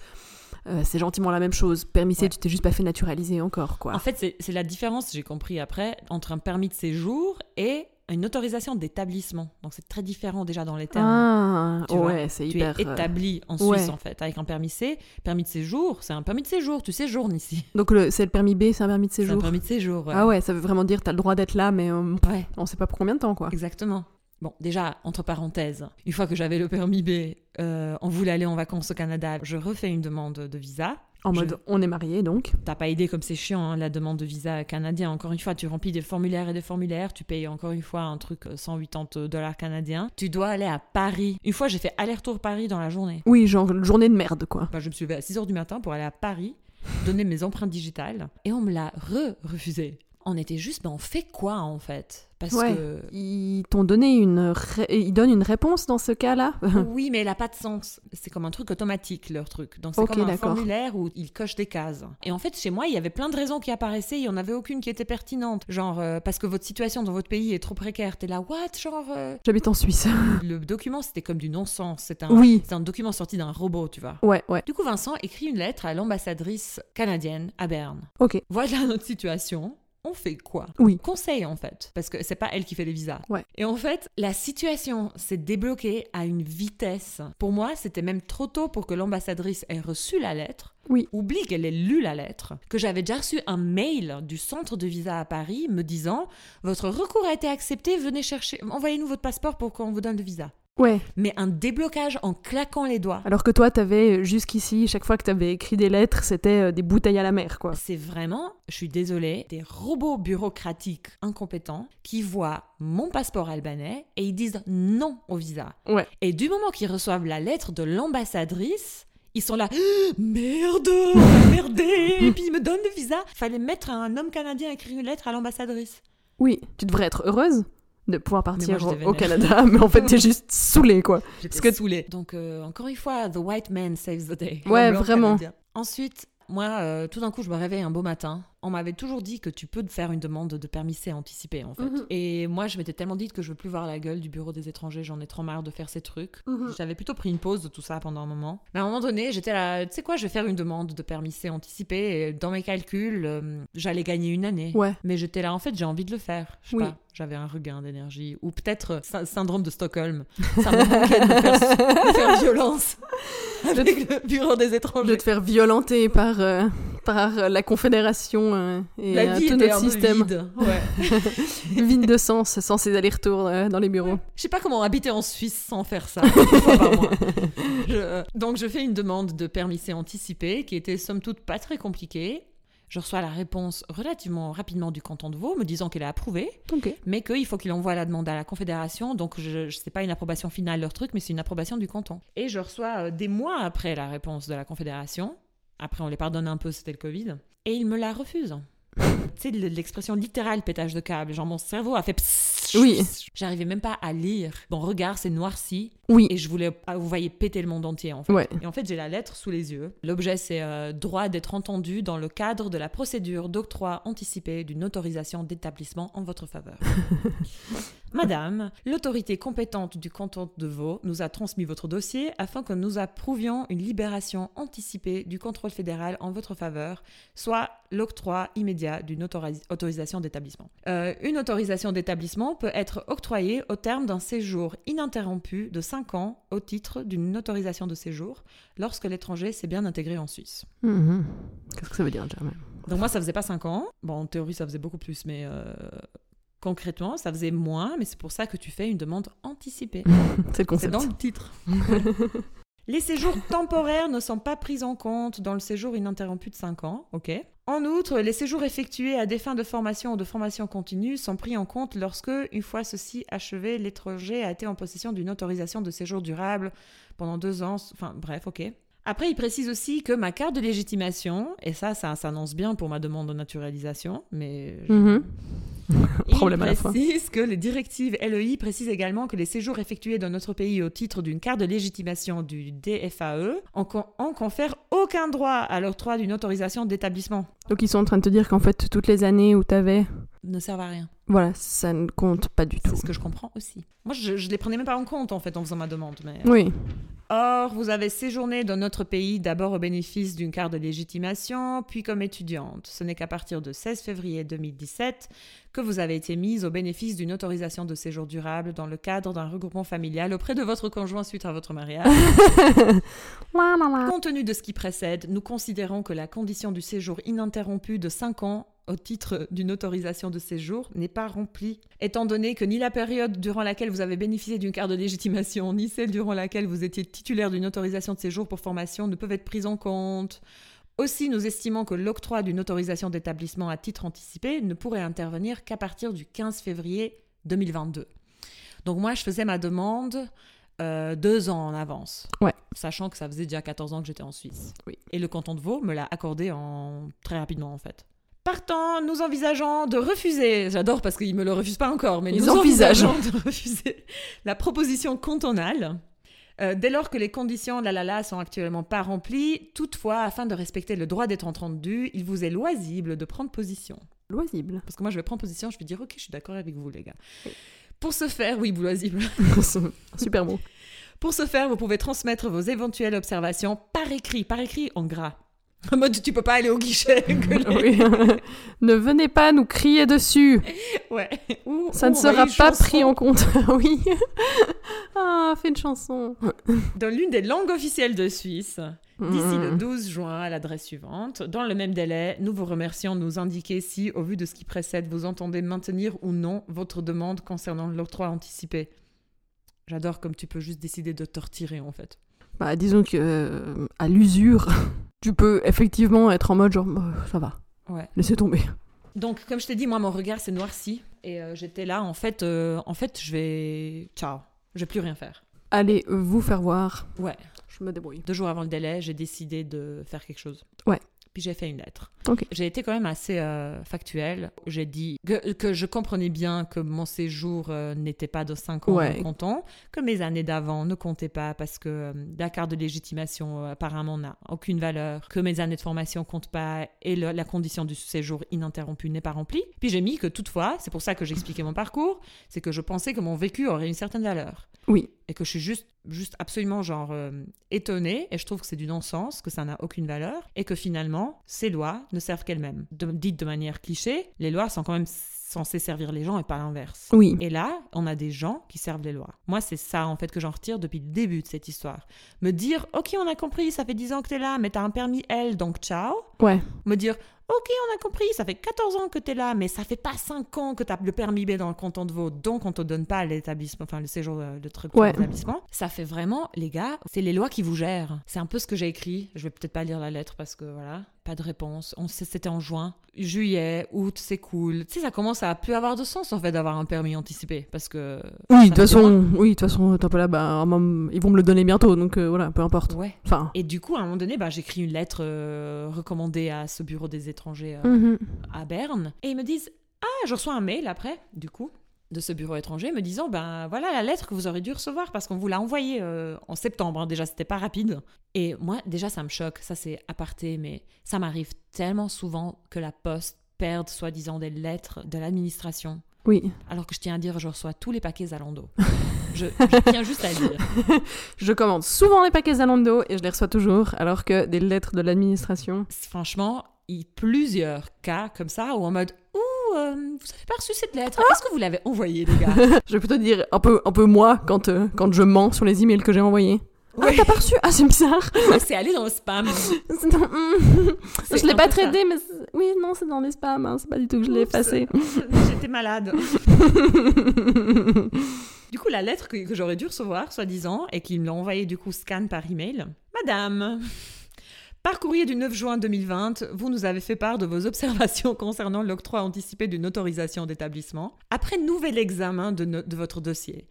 euh, c'est gentiment la même chose. Permis C, Ouais. tu t'es juste pas fait naturaliser encore, quoi. En fait, c'est- la différence, j'ai compris après, entre un permis de séjour et une autorisation d'établissement. Donc c'est très différent déjà dans les termes. ah, tu ouais, c'est tu hyper. es euh, établi en Suisse ouais. en fait, avec un permis C. Permis de séjour, c'est un permis de séjour, tu séjournes ici. Donc, c'est le permis B, c'est un permis de C'est un séjour. permis de séjour. ouais. Ah ouais, ça veut vraiment dire t'as le droit d'être là, mais euh, Ouais, on sait pas pour combien de temps, quoi. exactement. Bon, déjà, entre parenthèses, une fois que j'avais le permis B, euh, on voulait aller en vacances au Canada, je refais une demande de visa. En Je- mode, on est mariés, donc. T'as pas idée comme c'est chiant, hein, la demande de visa canadien. Encore une fois, tu remplis des formulaires et des formulaires, tu payes encore une fois un truc euh, 180 dollars canadiens. Tu dois aller à Paris. Une fois, j'ai fait aller-retour Paris dans la journée. Oui, genre, une journée de merde, quoi. Bah, je me suis levée à 6h du matin pour aller à Paris, donner mes empreintes digitales, et on me l'a re-refusé. On était juste, mais on fait quoi en fait? Parce Ouais. que. Ils t'ont donné une. ré- Ils donnent une réponse dans ce cas-là? Oui, mais elle a pas de sens. C'est comme un truc automatique, leur truc. Donc c'est comme un formulaire où ils cochent des cases. Et en fait, chez moi, il y avait plein de raisons qui apparaissaient. Il y en avait aucune qui était pertinente. Genre, euh, parce que votre situation dans votre pays est trop précaire. T'es là, what? Genre, euh, J'habite en Suisse. le document, c'était comme du non-sens. C'est un, Oui. c'est un document sorti d'un robot, tu vois. Ouais, ouais. Du coup, Vincent écrit une lettre à l'ambassadrice canadienne à Berne. Ok. Voilà notre situation. On fait quoi Oui. Conseil en fait, parce que c'est pas elle qui fait les visas. Ouais. Et en fait, la situation s'est débloquée à une vitesse. Pour moi, c'était même trop tôt pour que l'ambassadrice ait reçu la lettre. Oui. Oublie qu'elle ait lu la lettre. Que j'avais déjà reçu un mail du centre de visa à Paris me disant Votre recours a été accepté, venez chercher, envoyez-nous votre passeport pour qu'on vous donne le visa. Ouais. Mais un déblocage en claquant les doigts. Alors que toi, t'avais jusqu'ici, chaque fois que t'avais écrit des lettres, c'était euh, des bouteilles à la mer, quoi. C'est vraiment, je suis désolée, des robots bureaucratiques incompétents qui voient mon passeport albanais et ils disent non au visa. Ouais. Et du moment qu'ils reçoivent la lettre de l'ambassadrice, ils sont là, merde, merdé, et puis ils me donnent le visa. Fallait mettre un homme canadien à écrire une lettre à l'ambassadrice. Oui, tu devrais être heureuse de pouvoir partir moi, au. Canada, mais en fait, t'es juste saoulée, quoi. Parce que- saoulée. Donc, euh, encore une fois, the white man saves the day. Ouais, vraiment. canadien. Ensuite, moi, euh, tout d'un coup, je me réveille un beau matin. On m'avait toujours dit que tu peux faire une demande de permis C anticipé, en fait. Mhm. Et moi, je m'étais tellement dit que je veux plus voir la gueule du bureau des étrangers. J'en ai trop marre de faire ces trucs. Mhm. J'avais plutôt pris une pause de tout ça pendant un moment. Mais à un moment donné, j'étais là, tu sais quoi, je vais faire une demande de permis C anticipé. Et dans mes calculs, euh, j'allais gagner une année. Ouais. Mais j'étais là, en fait, j'ai envie de le faire. Je sais Oui. pas, j'avais un regain d'énergie. Ou peut-être euh, sy- syndrome de Stockholm. Ça me manquait de me faire, de faire violence avec le bureau des De étrangers. te faire violenter par, euh, par euh, la Confédération euh, et La euh, vie tout notre système vide. Ouais. vide de sens sans ces allers-retours dans les bureaux. Je sais pas comment habiter en Suisse sans faire ça. Je- Donc je fais une demande de permis C anticipé qui était somme toute pas très compliquée. Je reçois la réponse relativement rapidement du canton de Vaud me disant qu'elle est approuvée, mais qu'il faut qu'il envoie la demande à la Confédération. Donc je, je sais pas une approbation finale leur truc, mais c'est une approbation du canton. Et je reçois euh, des mois après la réponse de la Confédération. Après on les pardonne un peu, c'était le Covid. Et ils me la refusent. Tu sais, l'expression littérale pétage de câble. Genre, mon cerveau a fait psst. Oui. J'arrivais même pas à lire. Mon regard s'est noirci Oui. et je voulais, ah, vous voyez, péter le monde entier en fait. Ouais. Et en fait, j'ai la lettre sous les yeux. L'objet, c'est euh, droit d'être entendu dans le cadre de la procédure d'octroi anticipé d'une autorisation d'établissement en votre faveur. Madame, l'autorité compétente du canton de Vaud nous a transmis votre dossier afin que nous approuvions une libération anticipée du contrôle fédéral en votre faveur, soit l'octroi immédiat d'une autori- autorisation d'établissement. Euh, une autorisation d'établissement peut être octroyée au terme d'un séjour ininterrompu de 5 ans au titre d'une autorisation de séjour lorsque l'étranger s'est bien intégré en Suisse. Mhm. Qu'est-ce que ça veut dire, même Donc moi, ça faisait pas 5 ans. Bon, en théorie, ça faisait beaucoup plus, mais euh, concrètement, ça faisait moins. Mais c'est pour ça que tu fais une demande anticipée. C'est le C'est concept. dans le titre. Les séjours temporaires ne sont pas pris en compte dans le séjour ininterrompu de 5 ans, ok? En outre, les séjours effectués à des fins de formation ou de formation continue sont pris en compte lorsque, une fois ceci achevé, l'étranger a été en possession d'une autorisation de séjour durable pendant deux ans. Enfin, bref, ok. Après, il précise aussi que ma carte de légitimation, et ça, ça s'annonce bien pour ma demande de naturalisation, mais Mhm. Problème précise que les directives LEI précisent également que les séjours effectués dans notre pays au titre d'une carte de légitimation du DFAE en, con- en confèrent aucun droit à l'octroi d'une autorisation d'établissement. Donc ils sont en train de te dire qu'en fait, toutes les années où t'avais ne servent à rien. Voilà, ça ne compte pas du tout. C'est ce que je comprends aussi. Moi, je, je les prenais même pas en compte en fait en faisant ma demande. Mais... Oui. Or, vous avez séjourné dans notre pays d'abord au bénéfice d'une carte de légitimation, puis comme étudiante. Ce n'est qu'à partir de 16 février 2017 que vous avez été mise au bénéfice d'une autorisation de séjour durable dans le cadre d'un regroupement familial auprès de votre conjoint suite à votre mariage. Compte tenu de ce qui précède, nous considérons que la condition du séjour ininterrompu de 5 ans au titre d'une autorisation de séjour n'est pas remplie, étant donné que ni la période durant laquelle vous avez bénéficié d'une carte de légitimation, ni celle durant laquelle vous étiez titulaire d'une autorisation de séjour pour formation ne peuvent être prises en compte. Aussi, nous estimons que l'octroi d'une autorisation d'établissement à titre anticipé ne pourrait intervenir qu'à partir du 15 février 2022. Donc moi, je faisais ma demande euh, deux ans en avance. Ouais. Sachant que ça faisait déjà 14 ans que j'étais en Suisse. Oui. Et le canton de Vaud me l'a accordé en... très rapidement, en fait. Partant, nous envisageons de refuser, j'adore parce qu'ils me le refusent pas encore, mais nous envisageons de refuser la proposition cantonale euh, dès lors que les conditions de la LALA sont actuellement pas remplies. Toutefois, afin de respecter le droit d'être entendu, il vous est loisible de prendre position. Loisible. Parce que moi, je vais prendre position, je vais dire, ok, je suis d'accord avec vous, les gars. Pour ce faire, oui, loisible. Super beau. Pour ce faire, vous pouvez transmettre vos éventuelles observations par écrit, par écrit en gras. En mode, tu peux pas aller au guichet. Oui. ne venez pas nous crier dessus. Ouais. Ou- Ça ne sera pas chanson pris en compte. oui. ah, fais une chanson. Dans l'une des langues officielles de Suisse, d'ici le Mhm. 12 juin à l'adresse suivante. Dans le même délai, nous vous remercions de nous indiquer si, au vu de ce qui précède, vous entendez maintenir ou non votre demande concernant l'octroi anticipé. J'adore comme tu peux juste décider de te retirer en fait. Bah, disons que euh, à l'usure, tu peux effectivement être en mode genre, Bah, ça va, Ouais. laissez tomber. Donc, comme je t'ai dit, moi, mon regard s'est noirci. Et euh, j'étais là, en fait, euh, en fait, je vais... Ciao. Je vais plus rien faire. Allez, vous faire voir. Ouais. Je me débrouille. Deux jours avant le délai, j'ai décidé de faire quelque chose. Ouais. Puis j'ai fait une lettre. J'ai été quand même assez euh, factuelle. J'ai dit que, que je comprenais bien que mon séjour euh, n'était pas de 5 ans Ouais. comptant, que mes années d'avant ne comptaient pas parce que euh, la carte de légitimation apparemment n'a aucune valeur, que mes années de formation comptent pas et le- la condition du séjour ininterrompu n'est pas remplie. Puis j'ai mis que toutefois, c'est pour ça que j'ai expliqué mon parcours, c'est que je pensais que mon vécu aurait une certaine valeur Oui. Et que je suis juste, juste absolument genre euh, étonnée et je trouve que c'est du non-sens, que ça n'a aucune valeur et que finalement ces lois ne servent qu'elles-mêmes. Dites de manière cliché, les lois sont quand même censées servir les gens et pas l'inverse. Oui. Et là, on a des gens qui servent les lois. Moi, c'est ça, en fait, que j'en retire depuis le début de cette histoire. Me dire, OK, on a compris, ça fait 10 ans que t'es là, mais t'as un permis L, donc ciao. Ouais. Me dire, OK, on a compris, ça fait 14 ans que t'es là, mais ça fait pas 5 ans que t'as le permis B dans le canton de Vaud, donc on te donne pas l'établissement, enfin le séjour, euh, le truc Ouais. de l'établissement. Ça fait vraiment, les gars, c'est les lois qui vous gèrent. C'est un peu ce que j'ai écrit. Je vais peut-être pas lire la lettre parce que voilà, pas de réponse. On sait, c'était en juin. Juillet, août, c'est cool. Tu sais, ça commence à plus avoir de sens en fait d'avoir un permis anticipé parce que. Oui, de toute façon, oui, de toute façon, t'es un peu là, bah, ils vont me le donner bientôt, donc euh, voilà, peu importe. Ouais. Enfin. Et du coup, à un moment donné, bah, j'écris une lettre euh, recommandée à ce bureau des étrangers euh, mhm. à Berne. Et ils me disent Ah, je reçois un mail après, du coup, de ce bureau étranger, me disant Ben voilà la lettre que vous aurez dû recevoir parce qu'on vous l'a envoyée euh, en septembre. hein. Déjà, c'était pas rapide. Et moi, déjà, ça me choque. Ça, c'est aparté, mais ça m'arrive tellement souvent que la poste perde soi-disant des lettres de l'administration. Oui. Alors que je tiens à dire, je reçois tous les paquets Zalando. je, je tiens juste à dire. Je commande souvent les paquets Zalando et je les reçois toujours, alors que des lettres de l'administration. Franchement, y plusieurs cas comme ça où en mode Ouh, euh, vous avez pas reçu cette lettre Est-ce que vous l'avez envoyée, les gars Je vais plutôt dire un peu, un peu moi quand, euh, quand je mens sur les emails que j'ai envoyés. Ah, Ouais. t'as pas reçu Ah, c'est bizarre. C'est allé dans le spam. Dans-. C'est Je l'ai pas ça. traité, mais oui, non, c'est dans les spams. hein, C'est pas du tout que je l'ai effacé. J'étais malade. Du coup, la lettre que, que j'aurais dû recevoir, soi-disant, et qu'il me l'a envoyée du coup scan par email. Madame, par courrier du 9 juin 2020, vous nous avez fait part de vos observations concernant l'octroi anticipé d'une autorisation d'établissement. Après nouvel examen de, no- de votre dossier,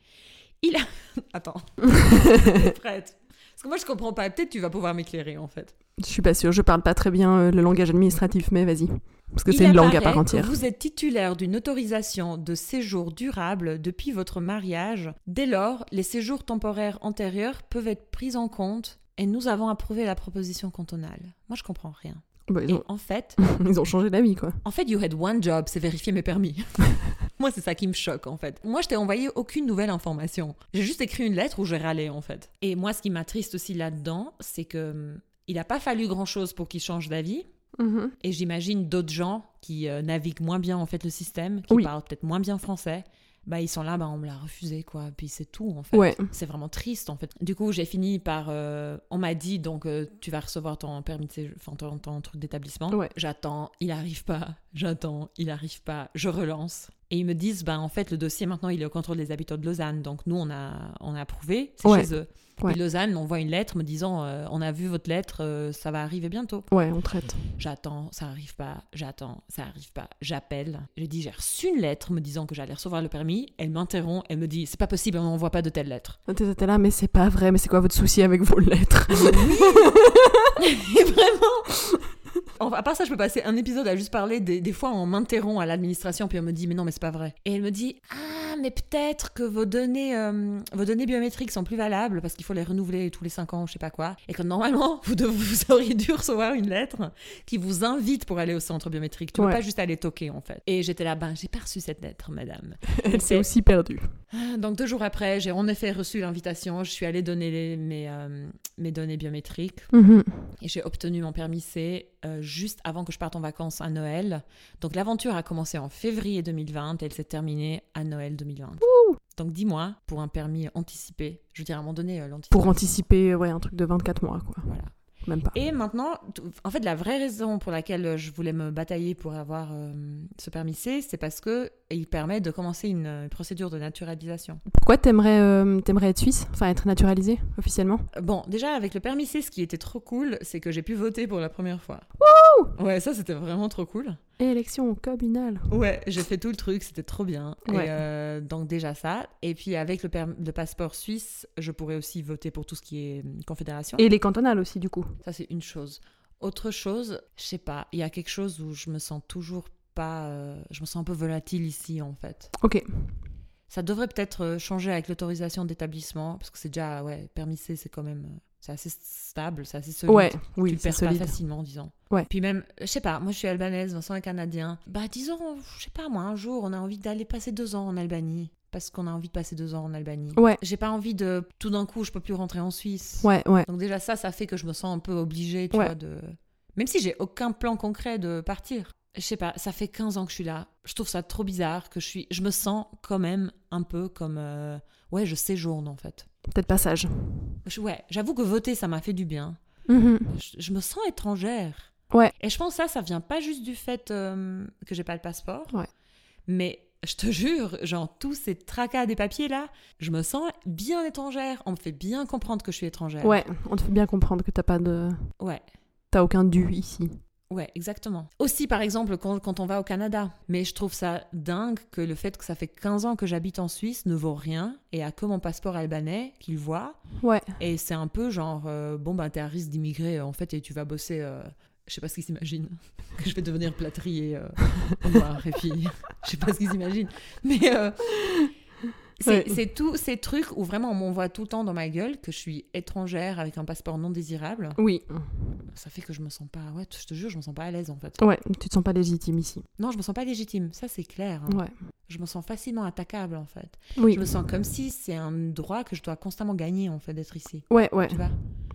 il a... Attends, prête Parce que moi, je comprends pas. Peut-être tu vas pouvoir m'éclairer, en fait. Je suis pas sûre, je parle pas très bien euh, le langage administratif, mais vas-y. Parce que c'est une langue à part que entière. Vous êtes titulaire d'une autorisation de séjour durable depuis votre mariage. Dès lors, les séjours temporaires antérieurs peuvent être pris en compte et nous avons approuvé la proposition cantonale. Moi, je comprends rien. Bah, ils, Et ont... en fait, ils ont changé d'avis, quoi. en fait, you had one job, c'est vérifier mes permis. Moi, c'est ça qui me choque, en fait. Moi, je t'ai envoyé aucune nouvelle information. J'ai juste écrit une lettre où j'ai râlé, en fait. Et moi, ce qui m'attriste aussi là-dedans, c'est que hum, il n'a pas fallu grand-chose pour qu'il change d'avis. Mhm. Et j'imagine d'autres gens qui euh, naviguent moins bien en fait le système, qui Oui. parlent peut-être moins bien français. Bah ils sont là, bah on me l'a refusé quoi. Puis c'est tout en fait. Ouais. C'est vraiment triste en fait. Du coup j'ai fini par, euh, on m'a dit donc euh, tu vas recevoir ton permis, enfin ton, ton truc d'établissement. Ouais. J'attends, il arrive pas. J'attends, il arrive pas. Je relance. Et ils me disent, bah en fait le dossier maintenant il est au contrôle des habitants de Lausanne. Donc nous on a, on a approuvé, c'est Ouais. chez eux. Ouais. Puis Lausanne m'envoie une lettre me disant, euh, on a vu votre lettre, euh, ça va arriver bientôt. Ouais, on traite. J'attends, ça arrive pas, j'attends, ça arrive pas, j'appelle. J'ai dit, j'ai reçu une lettre me disant que j'allais recevoir le permis. Elle m'interrompt, elle me dit, c'est pas possible, on n'envoie pas de telle lettre. T'es t'es là, mais c'est pas vrai, mais c'est quoi votre souci avec vos lettres? Et vraiment Enfin, à part ça, je peux passer un épisode à juste parler des, des fois on m'interrompt à l'administration puis on me dit mais non mais c'est pas vrai. Et elle me dit ah mais peut-être que vos données euh, vos données biométriques sont plus valables parce qu'il faut les renouveler tous les 5 ans je sais pas quoi et que normalement vous, dev- vous auriez dû recevoir une lettre qui vous invite pour aller au centre biométrique. Tu peux Ouais. pas juste aller toquer en fait. Et j'étais là ben j'ai pas reçu cette lettre madame. Elle s'est aussi perdue. Donc deux jours après, j'ai en effet reçu l'invitation. Je suis allée donner les- mes, euh, mes données biométriques Mhm. et j'ai obtenu mon permis C euh, juste avant que je parte en vacances à Noël. Donc l'aventure a commencé en février 2020 et elle s'est terminée à Noël 2020. Donc dis-moi, pour un permis anticipé, je veux dire à un moment donné, euh, l'anticipation. Pour anticiper, ouais, un truc de 24 mois, quoi. Voilà. Même pas. Et maintenant, en fait, la vraie raison pour laquelle je voulais me batailler pour avoir euh, ce permis C, c'est parce que il permet de commencer une, euh, procédure de naturalisation. Pourquoi t'aimerais euh, t'aimerais être suisse? Enfin, être naturalisé, officiellement? Bon, déjà avec le permis C, ce qui était trop cool, c'est que j'ai pu voter pour la première fois. Ouais, ça c'était vraiment trop cool. Élection communale. Ouais, j'ai fait tout le truc, c'était trop bien. Ouais. Et euh, donc déjà ça. Et puis avec le, passeport suisse, je pourrais aussi voter pour tout ce qui est hum, confédération. Et les cantonales aussi, du coup. Ça c'est une chose. Autre chose, je sais pas, il y a quelque chose où je me sens toujours pas... euh, je me sens un peu volatile ici en fait. Ok. Ça devrait peut-être euh, changer avec l'autorisation d'établissement, parce que c'est déjà, ouais, permis C, c'est quand même... C'est assez stable, c'est assez solide. Ouais, tu oui, le c'est perds pas facilement, disons. Ouais. Puis même, je sais pas, moi je suis albanaise, Vincent est canadien. Bah disons, je sais pas, moi un jour on a envie d'aller passer deux ans en Albanie. Parce qu'on a envie de passer deux ans en Albanie. Ouais. J'ai pas envie de, tout d'un coup, je peux plus rentrer en Suisse. Ouais, ouais. Donc déjà ça, ça fait que je me sens un peu obligée, tu Ouais. vois, de... Même si j'ai aucun plan concret de partir. Je sais pas, ça fait 15 ans que je suis là. Je trouve ça trop bizarre que je suis... Je me sens quand même un peu comme... euh, Ouais, je séjourne en fait. Peut-être passage. Ouais, j'avoue que voter, ça m'a fait du bien Mhm. je, je me sens étrangère. Ouais. Et je pense que ça, ça vient pas juste du fait euh, que j'ai pas de passeport. Ouais. Mais je te jure, genre tous ces tracas des papiers là, je me sens bien étrangère. On me fait bien comprendre que je suis étrangère. Ouais, on te fait bien comprendre que t'as pas de. Ouais. T'as aucun dû ici. Ouais, exactement. Aussi, par exemple, quand, quand on va au Canada. Mais je trouve ça dingue que le fait que ça fait 15 ans que j'habite en Suisse ne vaut rien et a que mon passeport albanais qu'il voit. Ouais. Et c'est un peu genre, euh, bon, ben, t'es à risque d'immigrer, en fait, et tu vas bosser. euh, je sais pas ce qu'ils s'imaginent. Que je vais devenir plâtrier euh, noir, et puis. Je sais pas ce qu'ils imaginent. Mais. C'est Ouais. tous ces trucs où vraiment on m'envoie tout le temps dans ma gueule que je suis étrangère avec un passeport non désirable. Oui. Ça fait que je me sens pas. Ouais, je te jure, je me sens pas à l'aise en fait. Ouais, tu te sens pas légitime ici. Non, je me sens pas légitime. Ça, c'est clair. hein. Ouais. Je me sens facilement attaquable en fait. Oui. Je me sens comme si c'est un droit que je dois constamment gagner en fait d'être ici. Ouais, ouais. Tu vois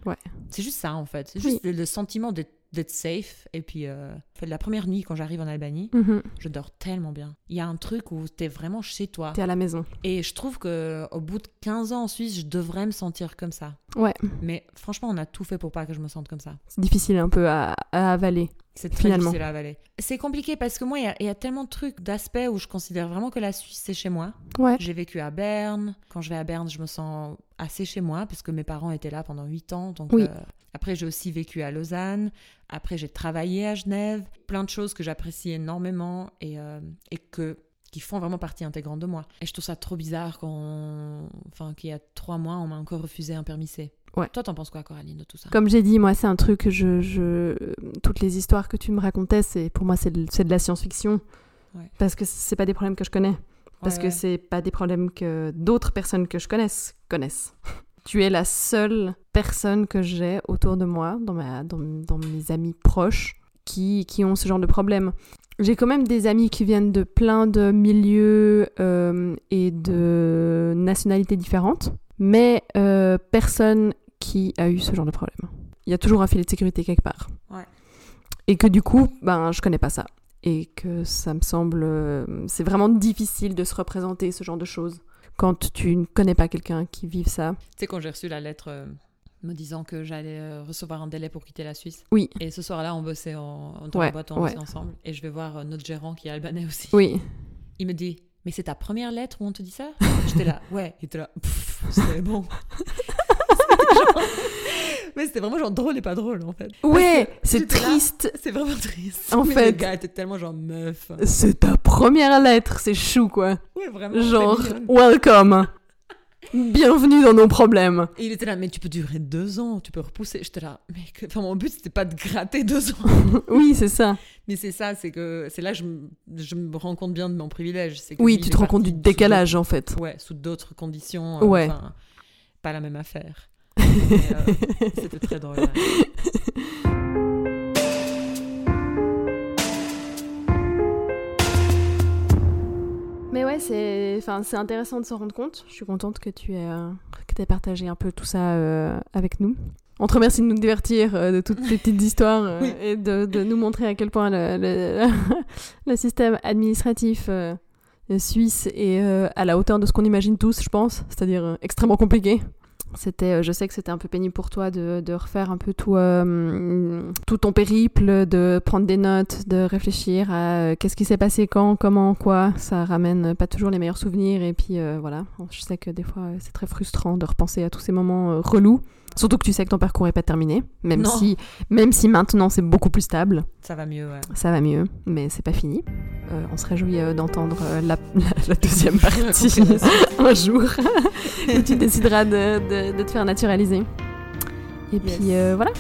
Ouais. C'est juste ça en fait. C'est juste le, le sentiment d'être d'être safe. Et puis, euh, la première nuit quand j'arrive en Albanie, Mhm. je dors tellement bien. Il y a un truc où t'es vraiment chez toi. T'es à la maison. Et je trouve que au bout de 15 ans en Suisse, je devrais me sentir comme ça. Ouais. Mais franchement, on a tout fait pour pas que je me sente comme ça. C'est difficile un peu à, à avaler. C'est très Finalement. difficile à avaler. C'est compliqué parce que moi, il y a- il y, a tellement de trucs, d'aspects où je considère vraiment que la Suisse, c'est chez moi. Ouais. J'ai vécu à Berne. Quand je vais à Berne, je me sens assez chez moi puisque mes parents étaient là pendant 8 ans. Donc, Oui. euh, après, j'ai aussi vécu à Lausanne. Après, j'ai travaillé à Genève. Plein de choses que j'apprécie énormément et, euh, et que qui font vraiment partie intégrante de moi. Et je trouve ça trop bizarre qu'on... Enfin, qu'il y a trois mois, on m'a encore refusé un permis C. Ouais. Toi, t'en penses quoi, Coraline, de tout ça? Comme j'ai dit, moi, c'est un truc que je, je. Toutes les histoires que tu me racontais, c'est pour moi, c'est de, c'est de la science-fiction. Ouais. Parce que c'est pas des problèmes que je connais. Parce Ouais, que c'est pas des problèmes que d'autres personnes que je connaisse connaissent. tu es la seule personne que j'ai autour de moi, dans, ma, dans, dans mes amis proches, qui, qui ont ce genre de problème. J'ai quand même des amis qui viennent de plein de milieux euh, et de nationalités différentes, mais euh, personne qui a eu ce genre de problème. Il y a toujours un filet de sécurité quelque part. Ouais. Et que du coup, ben, je connais pas ça. Et que ça me semble. euh, c'est vraiment difficile de se représenter ce genre de choses quand tu ne connais pas quelqu'un qui vive ça. Tu sais, quand j'ai reçu la lettre euh, me disant que j'allais euh, recevoir un délai pour quitter la Suisse. Oui. Et ce soir-là, on bossait en, dans Ouais, la boîte, on ouais. bossait ensemble. Et je vais voir euh, notre gérant qui est albanais aussi. Oui. Il me dit Mais c'est ta première lettre où on te dit ça? J'étais là, ouais. Il était là, c'est bon. Genre- Mais c'était vraiment genre drôle et pas drôle en fait. Ouais, c'est triste. C'est vraiment triste. En Mais fait- Le gars était tellement genre meuf. C'est ta première lettre, c'est chou quoi. Ouais, vraiment. Genre, welcome. Bienvenue dans nos problèmes. Et il était là, mais tu peux durer deux ans, tu peux repousser. J'étais là, mais que- enfin, mon but c'était pas de gratter deux ans. Oui, c'est ça. Mais c'est ça, c'est que c'est là que je, me- je me rends compte bien de mon privilège. que Oui, lui, tu te rends compte du décalage en fait. Ouais, sous d'autres conditions. euh, Ouais. pas la même affaire. Euh, C'était très drôle. Mais ouais, c'est enfin, intéressant de s'en rendre compte. Je suis contente que tu aies, euh, que aies partagé un peu tout ça euh, avec nous. On te remercie de nous divertir euh, de toutes ces petites histoires Oui. et de, de nous montrer à quel point le, le- le système administratif suisse est à la hauteur de ce qu'on imagine tous, je pense, c'est-à-dire extrêmement compliqué. C'était, euh, je sais que c'était un peu pénible pour toi de, refaire un peu tout, euh, tout ton périple, de prendre des notes, de réfléchir à euh, qu'est-ce qui s'est passé quand, comment, quoi. Ça ramène pas toujours les meilleurs souvenirs et puis voilà. Je sais que des fois c'est très frustrant de repenser à tous ces moments relous. Surtout que tu sais que ton parcours est pas terminé, même Non. si, même si maintenant c'est beaucoup plus stable, Ça va mieux, ouais. ça va mieux, mais c'est pas fini. Euh, on se réjouit euh, d'entendre euh, la, la- la deuxième partie un jour où tu décideras de, de- de te faire naturaliser. Et puis Yes. voilà.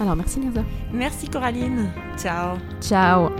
Alors merci Mirza. Merci Coraline. Ciao. Ciao.